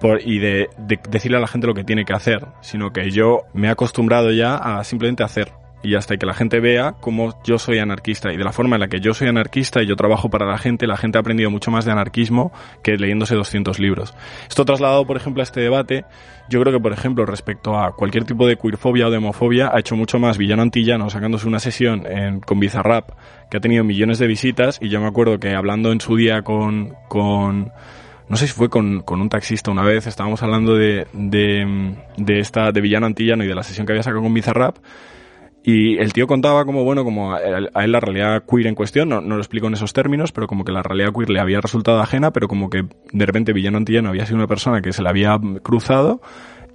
por, y de, de decirle a la gente lo que tiene que hacer, sino que yo me he acostumbrado ya a simplemente hacer y hasta que la gente vea cómo yo soy anarquista y de la forma en la que yo soy anarquista y yo trabajo para la gente, la gente ha aprendido mucho más de anarquismo que leyéndose 200 libros. Esto trasladado, por ejemplo, a este debate, yo creo que, por ejemplo, respecto a cualquier tipo de queerfobia o de homofobia, ha hecho mucho más Villano Antillano sacándose una sesión en, con Bizarrap que ha tenido millones de visitas y yo me acuerdo que hablando en su día con, con no sé si fue con, con, un taxista una vez, estábamos hablando de, de, de esta, de Villano Antillano y de la sesión que había sacado con Bizarrap y el tío contaba como, bueno, como a él, la realidad queer en cuestión, no, no, lo explico en esos términos, pero como que la realidad queer le había resultado ajena, pero como que de repente Villano Antillano había sido una persona que se le había cruzado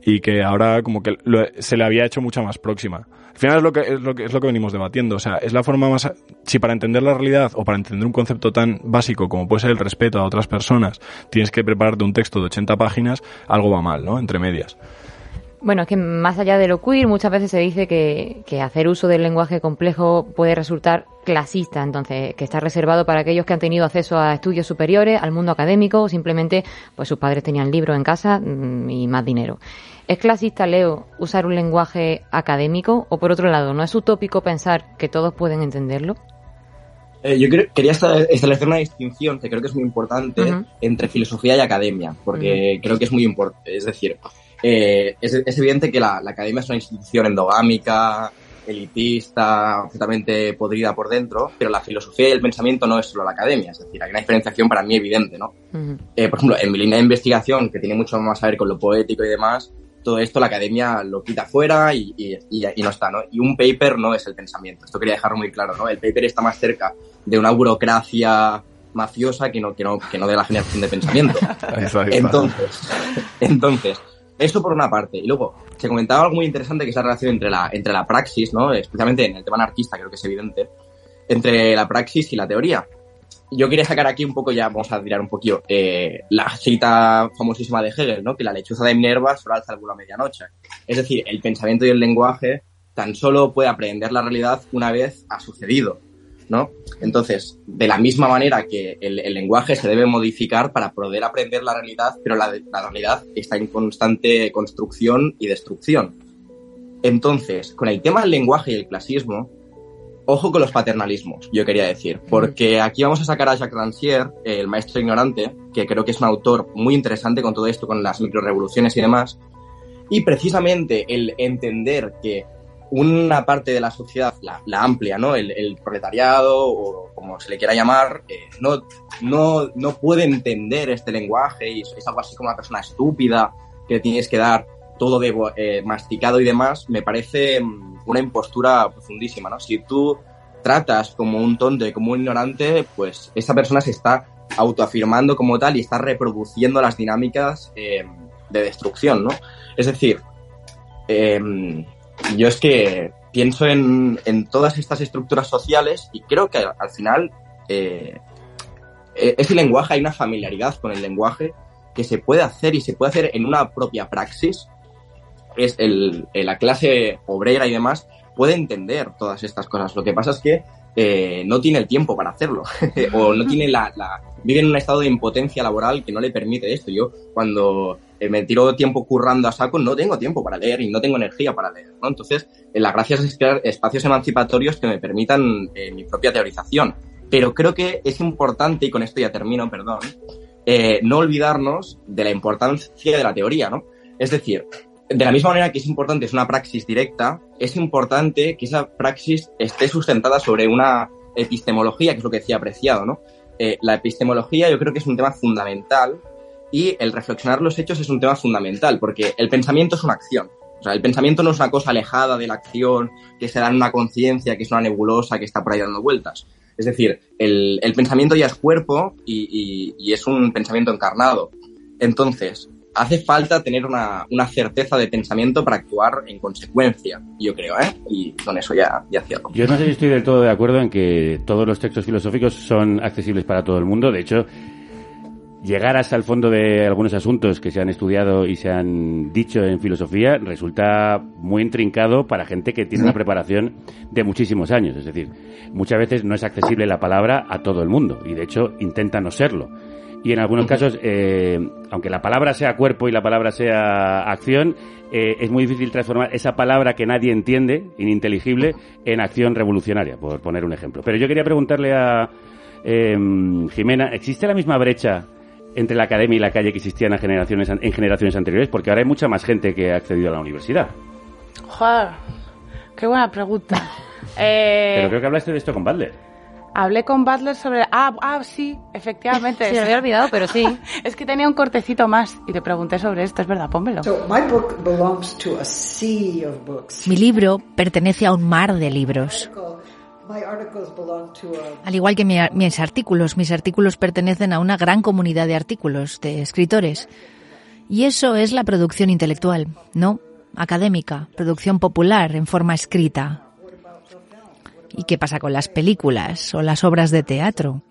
y que ahora como que lo, se le había hecho mucho más próxima. Al final es lo que es lo que es lo que venimos debatiendo, o sea, es la forma más si para entender la realidad o para entender un concepto tan básico como puede ser el respeto a otras personas, tienes que prepararte un texto de 80 páginas, algo va mal, ¿no? Entre medias. Bueno, es que más allá de lo queer, muchas veces se dice que, que, hacer uso del lenguaje complejo puede resultar clasista, entonces, que está reservado para aquellos que han tenido acceso a estudios superiores, al mundo académico, o simplemente, pues sus padres tenían libros en casa mmm, y más dinero. ¿Es clasista, Leo, usar un lenguaje académico? O por otro lado, ¿no es utópico pensar que todos pueden entenderlo? Eh, yo creo, quería establecer una distinción que creo que es muy importante uh -huh. entre filosofía y academia, porque uh -huh. creo que es muy importante. Es decir, eh, es, es, evidente que la, la, academia es una institución endogámica, elitista, completamente podrida por dentro, pero la filosofía y el pensamiento no es solo la academia, es decir, hay una diferenciación para mí evidente, ¿no? Uh -huh. eh, por ejemplo, en mi línea de investigación, que tiene mucho más a ver con lo poético y demás, todo esto la academia lo quita fuera y, y, y, y, no está, ¿no? Y un paper no es el pensamiento, esto quería dejarlo muy claro, ¿no? El paper está más cerca de una burocracia mafiosa que no, que no, que no de la generación de pensamiento. [laughs] entonces, [laughs] entonces, eso por una parte. Y luego, se comentaba algo muy interesante que es la relación entre la, entre la praxis, ¿no? Especialmente en el tema anarquista, creo que es evidente, entre la praxis y la teoría. Yo quería sacar aquí un poco, ya vamos a tirar un poquito, eh, la cita famosísima de Hegel, ¿no? Que la lechuza de Minerva solo alza el vuelo a medianoche. Es decir, el pensamiento y el lenguaje tan solo puede aprender la realidad una vez ha sucedido, ¿no? Entonces, de la misma manera que el, el lenguaje se debe modificar para poder aprender la realidad, pero la, la realidad está en constante construcción y destrucción. Entonces, con el tema del lenguaje y el clasismo, ojo con los paternalismos, yo quería decir, porque aquí vamos a sacar a Jacques Rancière, el maestro ignorante, que creo que es un autor muy interesante con todo esto, con las microrevoluciones y demás, y precisamente el entender que una parte de la sociedad, la, amplia, ¿no? El, proletariado, o como se le quiera llamar, eh, no, no, no puede entender este lenguaje y es algo así como una persona estúpida que tienes que dar todo de, eh, masticado y demás, me parece una impostura profundísima, ¿no? Si tú tratas como un tonto como un ignorante, pues esa persona se está autoafirmando como tal y está reproduciendo las dinámicas eh, de destrucción, ¿no? Es decir, yo es que pienso en, en, todas estas estructuras sociales y creo que al final eh, ese lenguaje, hay una familiaridad con el lenguaje que se puede hacer y se puede hacer en una propia praxis. Es el, la clase obrera y demás puede entender todas estas cosas. Lo que pasa es que eh, no tiene el tiempo para hacerlo [laughs] o no tiene la, vive en un estado de impotencia laboral que no le permite esto. Yo cuando eh, me tiro tiempo currando a saco no tengo tiempo para leer y no tengo energía para leer, ¿no? Entonces, eh, la gracia es crear espacios emancipatorios que me permitan eh, mi propia teorización. Pero creo que es importante, y con esto ya termino, perdón, no olvidarnos de la importancia de la teoría, ¿no? Es decir, de la misma manera que es importante es una praxis directa, es importante que esa praxis esté sustentada sobre una epistemología, que es lo que decía apreciado, ¿no? Eh, la epistemología yo creo que es un tema fundamental y el reflexionar los hechos es un tema fundamental, porque el pensamiento es una acción. O sea, el pensamiento no es una cosa alejada de la acción, que se da en una conciencia, que es una nebulosa que está por ahí dando vueltas. Es decir, el, pensamiento ya es cuerpo y, es un pensamiento encarnado. Entonces, hace falta tener una, una, certeza de pensamiento para actuar en consecuencia, yo creo, ¿eh? Y con eso ya, ya cierro. Yo no sé si estoy del todo de acuerdo en que todos los textos filosóficos son accesibles para todo el mundo. De hecho, llegar hasta el fondo de algunos asuntos que se han estudiado y se han dicho en filosofía resulta muy intrincado para gente que tiene una preparación de muchísimos años. Es decir, muchas veces no es accesible la palabra a todo el mundo y de hecho intenta no serlo. Y en algunos casos, eh, aunque la palabra sea cuerpo y la palabra sea acción, eh, es muy difícil transformar esa palabra que nadie entiende, ininteligible, en acción revolucionaria, por poner un ejemplo. Pero yo quería preguntarle a eh, Jimena, ¿existe la misma brecha entre la academia y la calle que existían en generaciones, en generaciones anteriores? Porque ahora hay mucha más gente que ha accedido a la universidad. Joder, qué buena pregunta. [laughs] Eh, Pero creo que hablaste de esto con Butler. Hablé con Butler sobre... Ah, ah sí, efectivamente. [laughs] Sí, lo había olvidado, pero sí. [laughs] es que tenía un cortecito más y te pregunté sobre esto, es verdad, pónmelo. So my book belongs to a sea of books. Mi libro pertenece a un mar de libros. Al igual que mi- mis artículos, mis artículos pertenecen a una gran comunidad de artículos, de escritores. Y eso es la producción intelectual, no académica, producción popular en forma escrita. ¿Y qué pasa con las películas o las obras de teatro?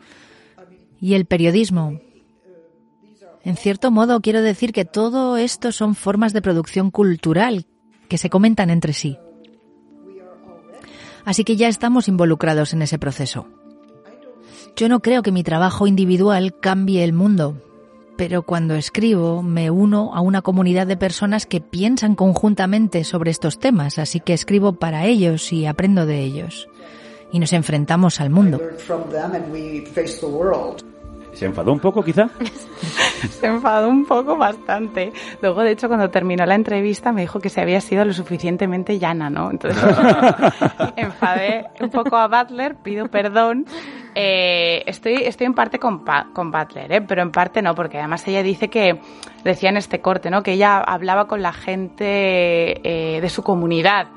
¿Y el periodismo? En cierto modo, quiero decir que todo esto son formas de producción cultural que se comentan entre sí. Así que ya estamos involucrados en ese proceso. Yo no creo que mi trabajo individual cambie el mundo, pero cuando escribo me uno a una comunidad de personas que piensan conjuntamente sobre estos temas, así que escribo para ellos y aprendo de ellos. Y nos enfrentamos al mundo. learn from them and we face the world. ¿Se enfadó un poco, quizá? [laughs] Se enfadó un poco bastante. Luego, de hecho, cuando terminó la entrevista me dijo que se había sido lo suficientemente llana, ¿no? Entonces, [laughs] enfadé un poco a Butler, pido perdón. Eh, estoy, estoy en parte con, con Butler, ¿eh? pero en parte no, porque además ella dice que, decía en este corte, ¿no? Que ella hablaba con la gente eh, de su comunidad.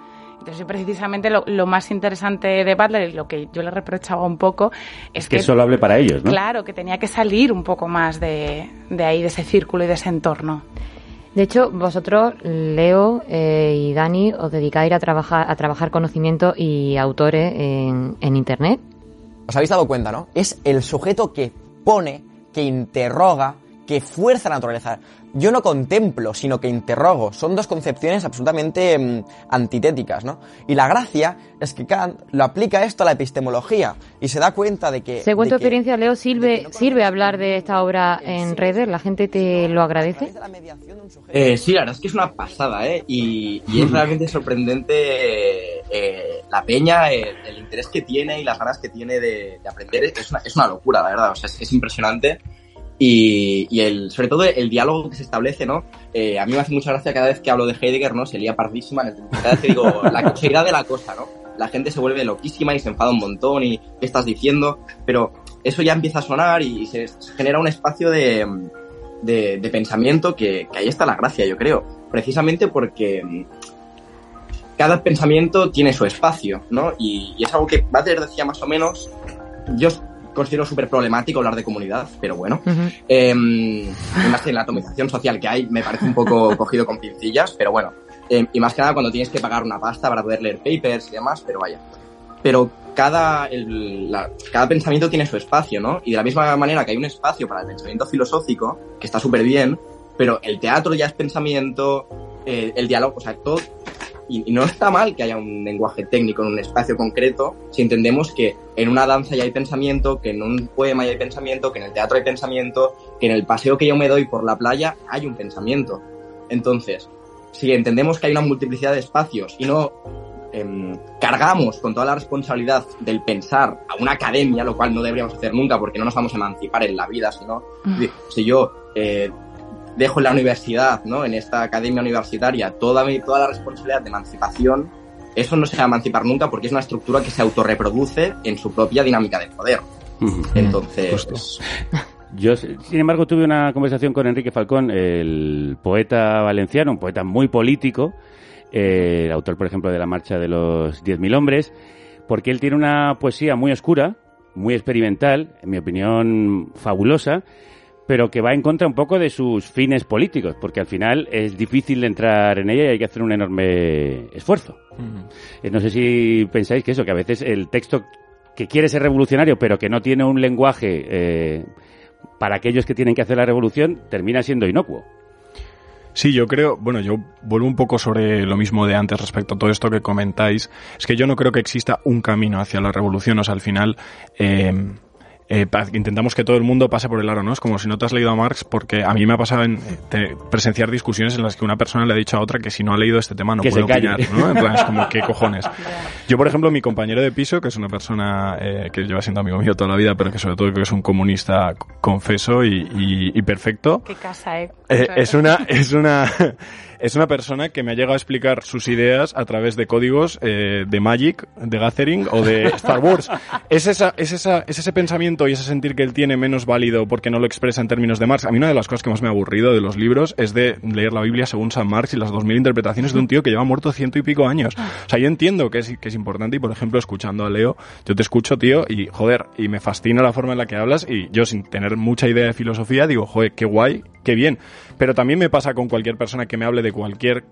Entonces, precisamente lo, lo más interesante de Butler y lo que yo le reprochaba un poco es Que solo hable para ellos, ¿no? Claro, que tenía que salir un poco más de, de ahí, de ese círculo y de ese entorno. De hecho, vosotros, Leo eh, y Dani, os dedicáis a trabajar, a trabajar conocimiento y autores en, en Internet. Os habéis dado cuenta, ¿no? Es el sujeto que pone, que interroga, que fuerza la naturaleza. Yo no contemplo, sino que interrogo. Son dos concepciones absolutamente mm, antitéticas, ¿no? Y la gracia es que Kant lo aplica esto a la epistemología y se da cuenta de que... Según de tu que- experiencia, Leo, ¿sirve, ¿sirve hablar de esta obra en redes? ¿La gente te lo agradece? Eh, sí, la verdad es que es una pasada, ¿eh? Y, y es realmente sorprendente eh, eh, la peña, eh, el interés que tiene y las ganas que tiene de, de aprender. Es una, es una locura, la verdad. O sea, es, es impresionante. Y, el, sobre todo el diálogo que se establece, ¿no? Eh, a mí me hace mucha gracia cada vez que hablo de Heidegger, ¿no? Se lía pardísima. Cada vez que digo la cocheidad de la cosa, ¿no? La gente se vuelve loquísima y se enfada un montón y ¿qué estás diciendo? Pero eso ya empieza a sonar y se, se genera un espacio de, de, pensamiento que, que ahí está la gracia, yo creo. Precisamente porque mm, cada pensamiento tiene su espacio, ¿no? Y, y es algo que Butler decía más o menos. Yo considero súper problemático hablar de comunidad, pero bueno. Eh, y más en la atomización social que hay, me parece un poco [laughs] cogido con pincillas, pero bueno. Eh, y más que nada cuando tienes que pagar una pasta para poder leer papers y demás, pero vaya. Pero cada, el- la- cada pensamiento tiene su espacio, ¿no? Y de la misma manera que hay un espacio para el pensamiento filosófico, que está súper bien, pero el teatro ya es pensamiento, eh, el diálogo, o sea, todo. Y, y no está mal que haya un lenguaje técnico en un espacio concreto si entendemos que en una danza ya hay pensamiento, que en un poema ya hay pensamiento, que en el teatro hay pensamiento, que en el paseo que yo me doy por la playa hay un pensamiento. Entonces, si entendemos que hay una multiplicidad de espacios y no em, cargamos con toda la responsabilidad del pensar a una academia, lo cual no deberíamos hacer nunca porque no nos vamos a emancipar en la vida, sino Mm. si yo eh, dejo en la universidad, ¿no? en esta academia universitaria, toda, mi, toda la responsabilidad de emancipación, eso no se va a emancipar nunca porque es una estructura que se autorreproduce en su propia dinámica de poder. Entonces, Yo, sin embargo, tuve una conversación con Enrique Falcón, el poeta valenciano, un poeta muy político, eh, el autor, por ejemplo, de La Marcha de los 10.000 Hombres, porque él tiene una poesía muy oscura, muy experimental, en mi opinión fabulosa, pero que va en contra un poco de sus fines políticos, porque al final es difícil entrar en ella y hay que hacer un enorme esfuerzo. Eh, No sé si pensáis que eso, que a veces el texto que quiere ser revolucionario, pero que no tiene un lenguaje eh, para aquellos que tienen que hacer la revolución, termina siendo inocuo. Sí, yo creo, bueno, yo vuelvo un poco sobre lo mismo de antes respecto a todo esto que comentáis. Es que yo no creo que exista un camino hacia la revolución, o sea, al final, eh, eh, intentamos que todo el mundo pase por el aro, ¿no? Es como si no te has leído a Marx, porque a mí me ha pasado en, eh, te- presenciar discusiones en las que una persona le ha dicho a otra que si no ha leído este tema no Que puede opinar, ¿no? En plan, es como, ¿qué [laughs] cojones? Yo, por ejemplo, mi compañero de piso, que es una persona eh, que lleva siendo amigo mío toda la vida, pero que sobre todo creo que es un comunista confeso y, y- y perfecto, Qué casa, ¿eh? eh, es una es una [laughs] es una persona que me ha llegado a explicar sus ideas a través de códigos eh, de Magic, de Gathering o de [laughs] Star Wars. Es esa es esa es ese pensamiento y ese sentir que él tiene menos válido porque no lo expresa en términos de Marx. A mí una de las cosas que más me ha aburrido de los libros es de leer la Biblia según San Marx y las dos mil interpretaciones de un tío que lleva muerto ciento y pico años. O sea, yo entiendo que es que es importante y por ejemplo escuchando a Leo, yo te escucho, tío, y joder, y me fascina la forma en la que hablas y yo sin tener mucha idea de filosofía digo, joder, qué guay, qué bien. Pero también me pasa con cualquier persona que me hable de cualquier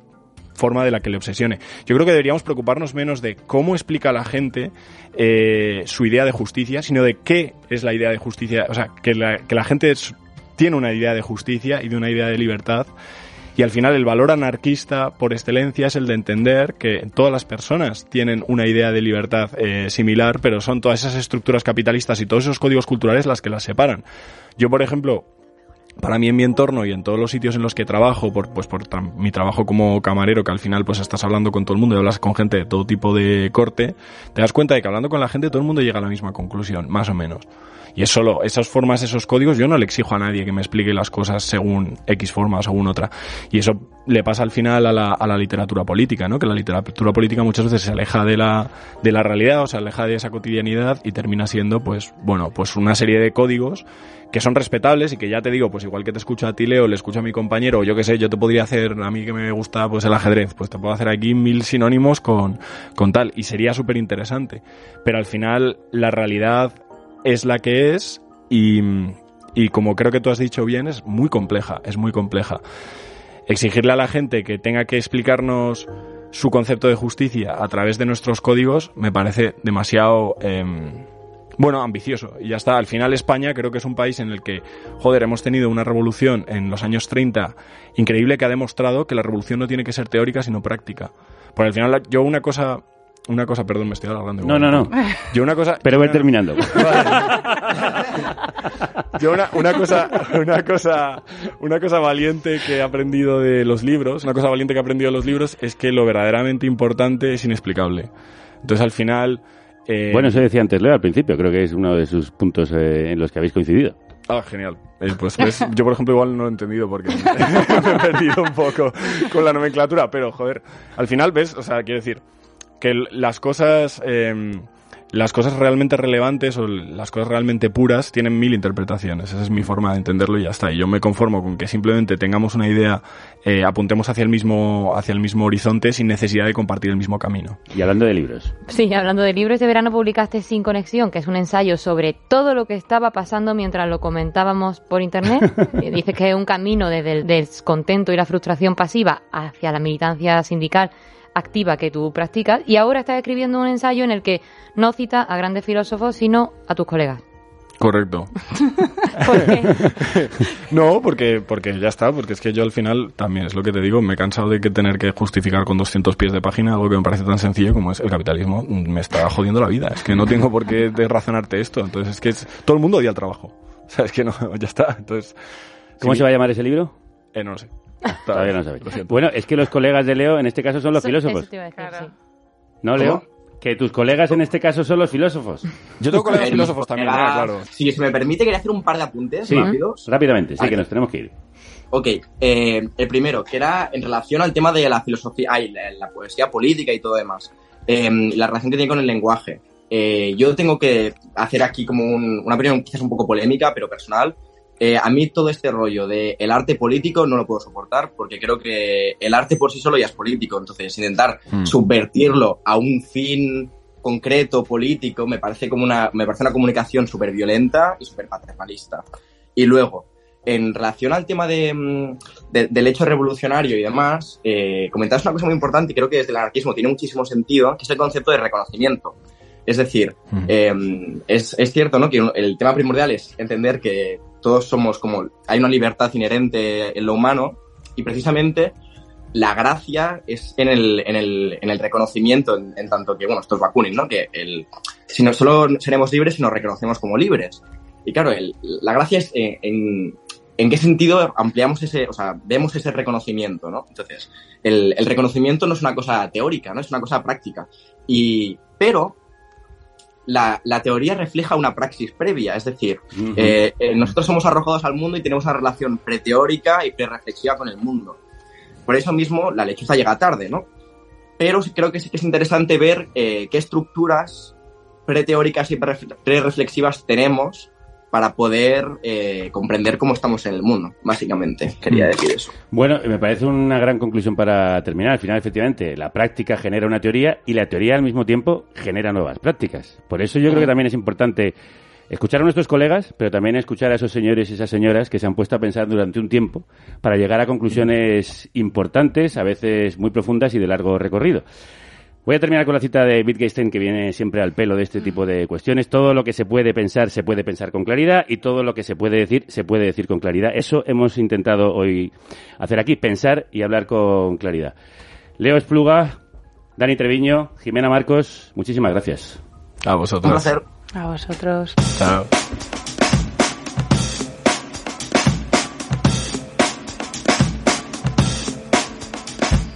forma de la que le obsesione. Yo creo que deberíamos preocuparnos menos de cómo explica la gente eh, su idea de justicia, sino de qué es la idea de justicia. O sea, que la, que la gente tiene una idea de justicia y de una idea de libertad. Y al final el valor anarquista por excelencia es el de entender que todas las personas tienen una idea de libertad eh, similar, pero son todas esas estructuras capitalistas y todos esos códigos culturales las que las separan. Yo, por ejemplo, para mí en mi entorno y en todos los sitios en los que trabajo, por, pues por mi trabajo como camarero, que al final pues estás hablando con todo el mundo y hablas con gente de todo tipo de corte, te das cuenta de que hablando con la gente todo el mundo llega a la misma conclusión, más o menos. Y es solo esas formas, esos códigos, yo no le exijo a nadie que me explique las cosas según X forma o según otra. Y eso le pasa al final a la, a la literatura política, ¿no? Que la literatura política muchas veces se aleja de la, de la realidad o se aleja de esa cotidianidad y termina siendo, pues, bueno, pues una serie de códigos que son respetables y que ya te digo, pues igual que te escucho a ti, Leo, le escucho a mi compañero, o yo qué sé, yo te podría hacer, a mí que me gusta pues el ajedrez, pues te puedo hacer aquí mil sinónimos con, con tal, y sería súper interesante. Pero al final, la realidad es la que es y, y como creo que tú has dicho bien, es muy compleja, es muy compleja. Exigirle a la gente que tenga que explicarnos su concepto de justicia a través de nuestros códigos me parece demasiado... em, bueno, ambicioso. Y ya está. Al final España creo que es un país en el que, joder, hemos tenido una revolución en los años 30 increíble que ha demostrado que la revolución no tiene que ser teórica sino práctica. Por al final, yo una cosa... Una cosa, perdón, me estoy alargando. No, no, no. Yo una cosa... Pero voy una- terminando. [laughs] Yo una, una cosa, una cosa, una cosa valiente que he aprendido de los libros, una cosa valiente que he aprendido de los libros es que lo verdaderamente importante es inexplicable. Entonces al final, eh, Bueno, eso decía antes Leo al principio, creo que es uno de sus puntos eh, en los que habéis coincidido. Ah, genial. Eh, pues, pues, yo, por ejemplo, igual no he entendido porque [laughs] me he perdido un poco con la nomenclatura, pero joder, al final ves, o sea, quiero decir, que las cosas, eh, las cosas realmente relevantes o las cosas realmente puras tienen mil interpretaciones. Esa es mi forma de entenderlo y ya está. Y yo me conformo con que simplemente tengamos una idea, eh, apuntemos hacia el mismo, hacia el mismo horizonte sin necesidad de compartir el mismo camino. Y hablando de libros. Sí, hablando de libros, este verano publicaste Sin Conexión, que es un ensayo sobre todo lo que estaba pasando mientras lo comentábamos por internet. [laughs] Dices que es un camino desde el descontento y la frustración pasiva hacia la militancia sindical activa que tú practicas. Y ahora estás escribiendo un ensayo en el que no citas a grandes filósofos, sino a tus colegas. Correcto. [laughs] [laughs] no, porque, porque ya está, porque es que yo al final, también es lo que te digo, me he cansado de que tener que justificar con 200 pies de página algo que me parece tan sencillo como es el capitalismo. Me está jodiendo la vida, es que no tengo por qué de razonarte esto. Entonces es que es- todo el mundo odia el trabajo. [laughs] O sea, es que no, ya está. Entonces, ¿Cómo sí. se va a llamar ese libro? Eh, no lo sé. Todavía no sabéis. Bueno, es que los colegas de Leo en este caso son los Eso- filósofos. eso te iba a decir, sí. ¿No, Leo? Que tus colegas en este caso son los filósofos. Yo tengo colegas Eh, [laughs] filósofos también, era- ah, claro. Si se me permite, quería hacer un par de apuntes Sí, rápidos. rápidamente, sí que nos tenemos que ir. Ok, eh, el primero, que era en relación al tema de la filosofía, ay, la, la poesía política y todo demás. Eh, la relación que tiene con el lenguaje. Eh, yo tengo que hacer aquí como un- una opinión quizás un poco polémica, pero personal. Eh, a mí todo este rollo de el arte político no lo puedo soportar porque creo que el arte por sí solo ya es político. Entonces, intentar Mm. subvertirlo a un fin concreto político me parece como una me parece una comunicación súper violenta y súper paternalista. Y luego, en relación al tema de, mm, de- del hecho revolucionario y demás, eh, comentabas una cosa muy importante y creo que desde el anarquismo tiene muchísimo sentido, que es el concepto de reconocimiento. Es decir, Mm. eh, es, es cierto ¿no? que el tema primordial es entender que todos somos como, hay una libertad inherente en lo humano y precisamente la gracia es en el, en el, en el reconocimiento, en, tanto que, bueno, esto es ¿no? Que si no solo seremos libres si nos reconocemos como libres. Y claro, el, la gracia es en, en, en, qué sentido ampliamos ese, o sea, vemos ese reconocimiento, ¿no? Entonces, el reconocimiento no es una cosa teórica, ¿no? Es una cosa práctica. Y, pero la, la, teoría refleja una praxis previa, es decir, uh -huh. eh, eh, nosotros somos arrojados al mundo y tenemos una relación preteórica y prereflexiva con el mundo. Por eso mismo la lechuza llega tarde, ¿no? Pero creo que sí que es interesante ver eh, qué estructuras preteóricas y prereflexivas tenemos para poder eh, comprender cómo estamos en el mundo, básicamente. Quería decir eso. Bueno, me parece una gran conclusión para terminar. Al final, efectivamente, la práctica genera una teoría y la teoría al mismo tiempo genera nuevas prácticas. Por eso yo creo que también es importante escuchar a nuestros colegas, pero también escuchar a esos señores y esas señoras que se han puesto a pensar durante un tiempo para llegar a conclusiones importantes, a veces muy profundas y de largo recorrido. Voy a terminar con la cita de Wittgenstein que viene siempre al pelo de este tipo de cuestiones. Todo lo que se puede pensar se puede pensar con claridad y todo lo que se puede decir se puede decir con claridad. Eso hemos intentado hoy hacer aquí, pensar y hablar con claridad. Leo Espluga, Dani Treviño, Jimena Marcos, muchísimas gracias. A vosotros. Un placer. A vosotros. Chao.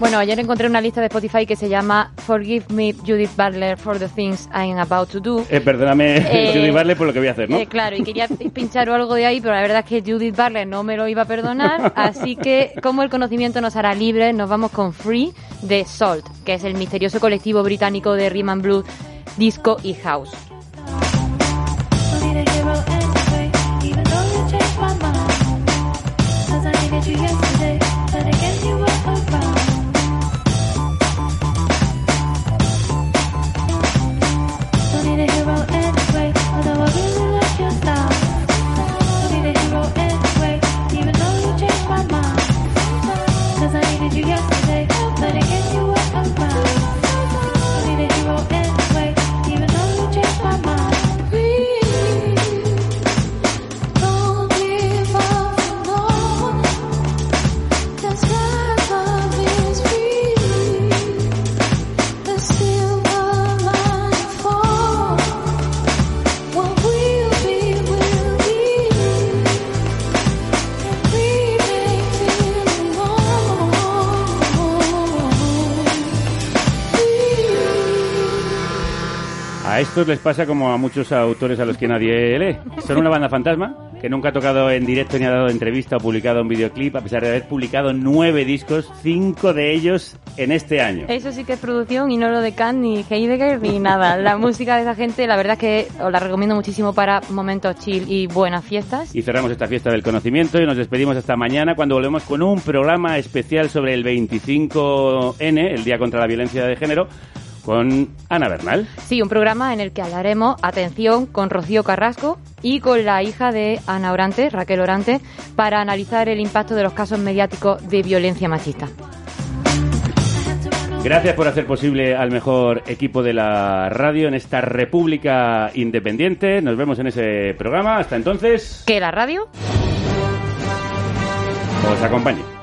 Bueno, ayer encontré una lista de Spotify que se llama Forgive Me Judith Butler for the Things I'm About to Do. Eh, perdóname, eh, Judith Butler, por lo que voy a hacer, ¿no? Eh, claro, y quería pinchar algo de ahí, pero la verdad es que Judith Butler no me lo iba a perdonar. [laughs] así que, como el conocimiento nos hará libres, nos vamos con Free de Salt, que es el misterioso colectivo británico de rhythm and blues, disco y house. A estos les pasa como a muchos autores a los que nadie lee. Son una banda fantasma que nunca ha tocado en directo ni ha dado entrevista o publicado un videoclip, a pesar de haber publicado nueve discos, cinco de ellos en este año. Eso sí que es producción y no lo de Kant ni Heidegger ni nada. La [laughs] música de esa gente, la verdad es que os la recomiendo muchísimo para momentos chill y buenas fiestas. Y cerramos esta fiesta del conocimiento y nos despedimos hasta mañana cuando volvemos con un programa especial sobre el 25N, el Día contra la Violencia de Género con Ana Bernal. Sí, un programa en el que hablaremos, atención, con Rocío Carrasco y con la hija de Ana Orante, Raquel Orante, para analizar el impacto de los casos mediáticos de violencia machista. Gracias por hacer posible al mejor equipo de la radio en esta República Independiente. Nos vemos en ese programa. Hasta entonces. Que la radio os acompañe.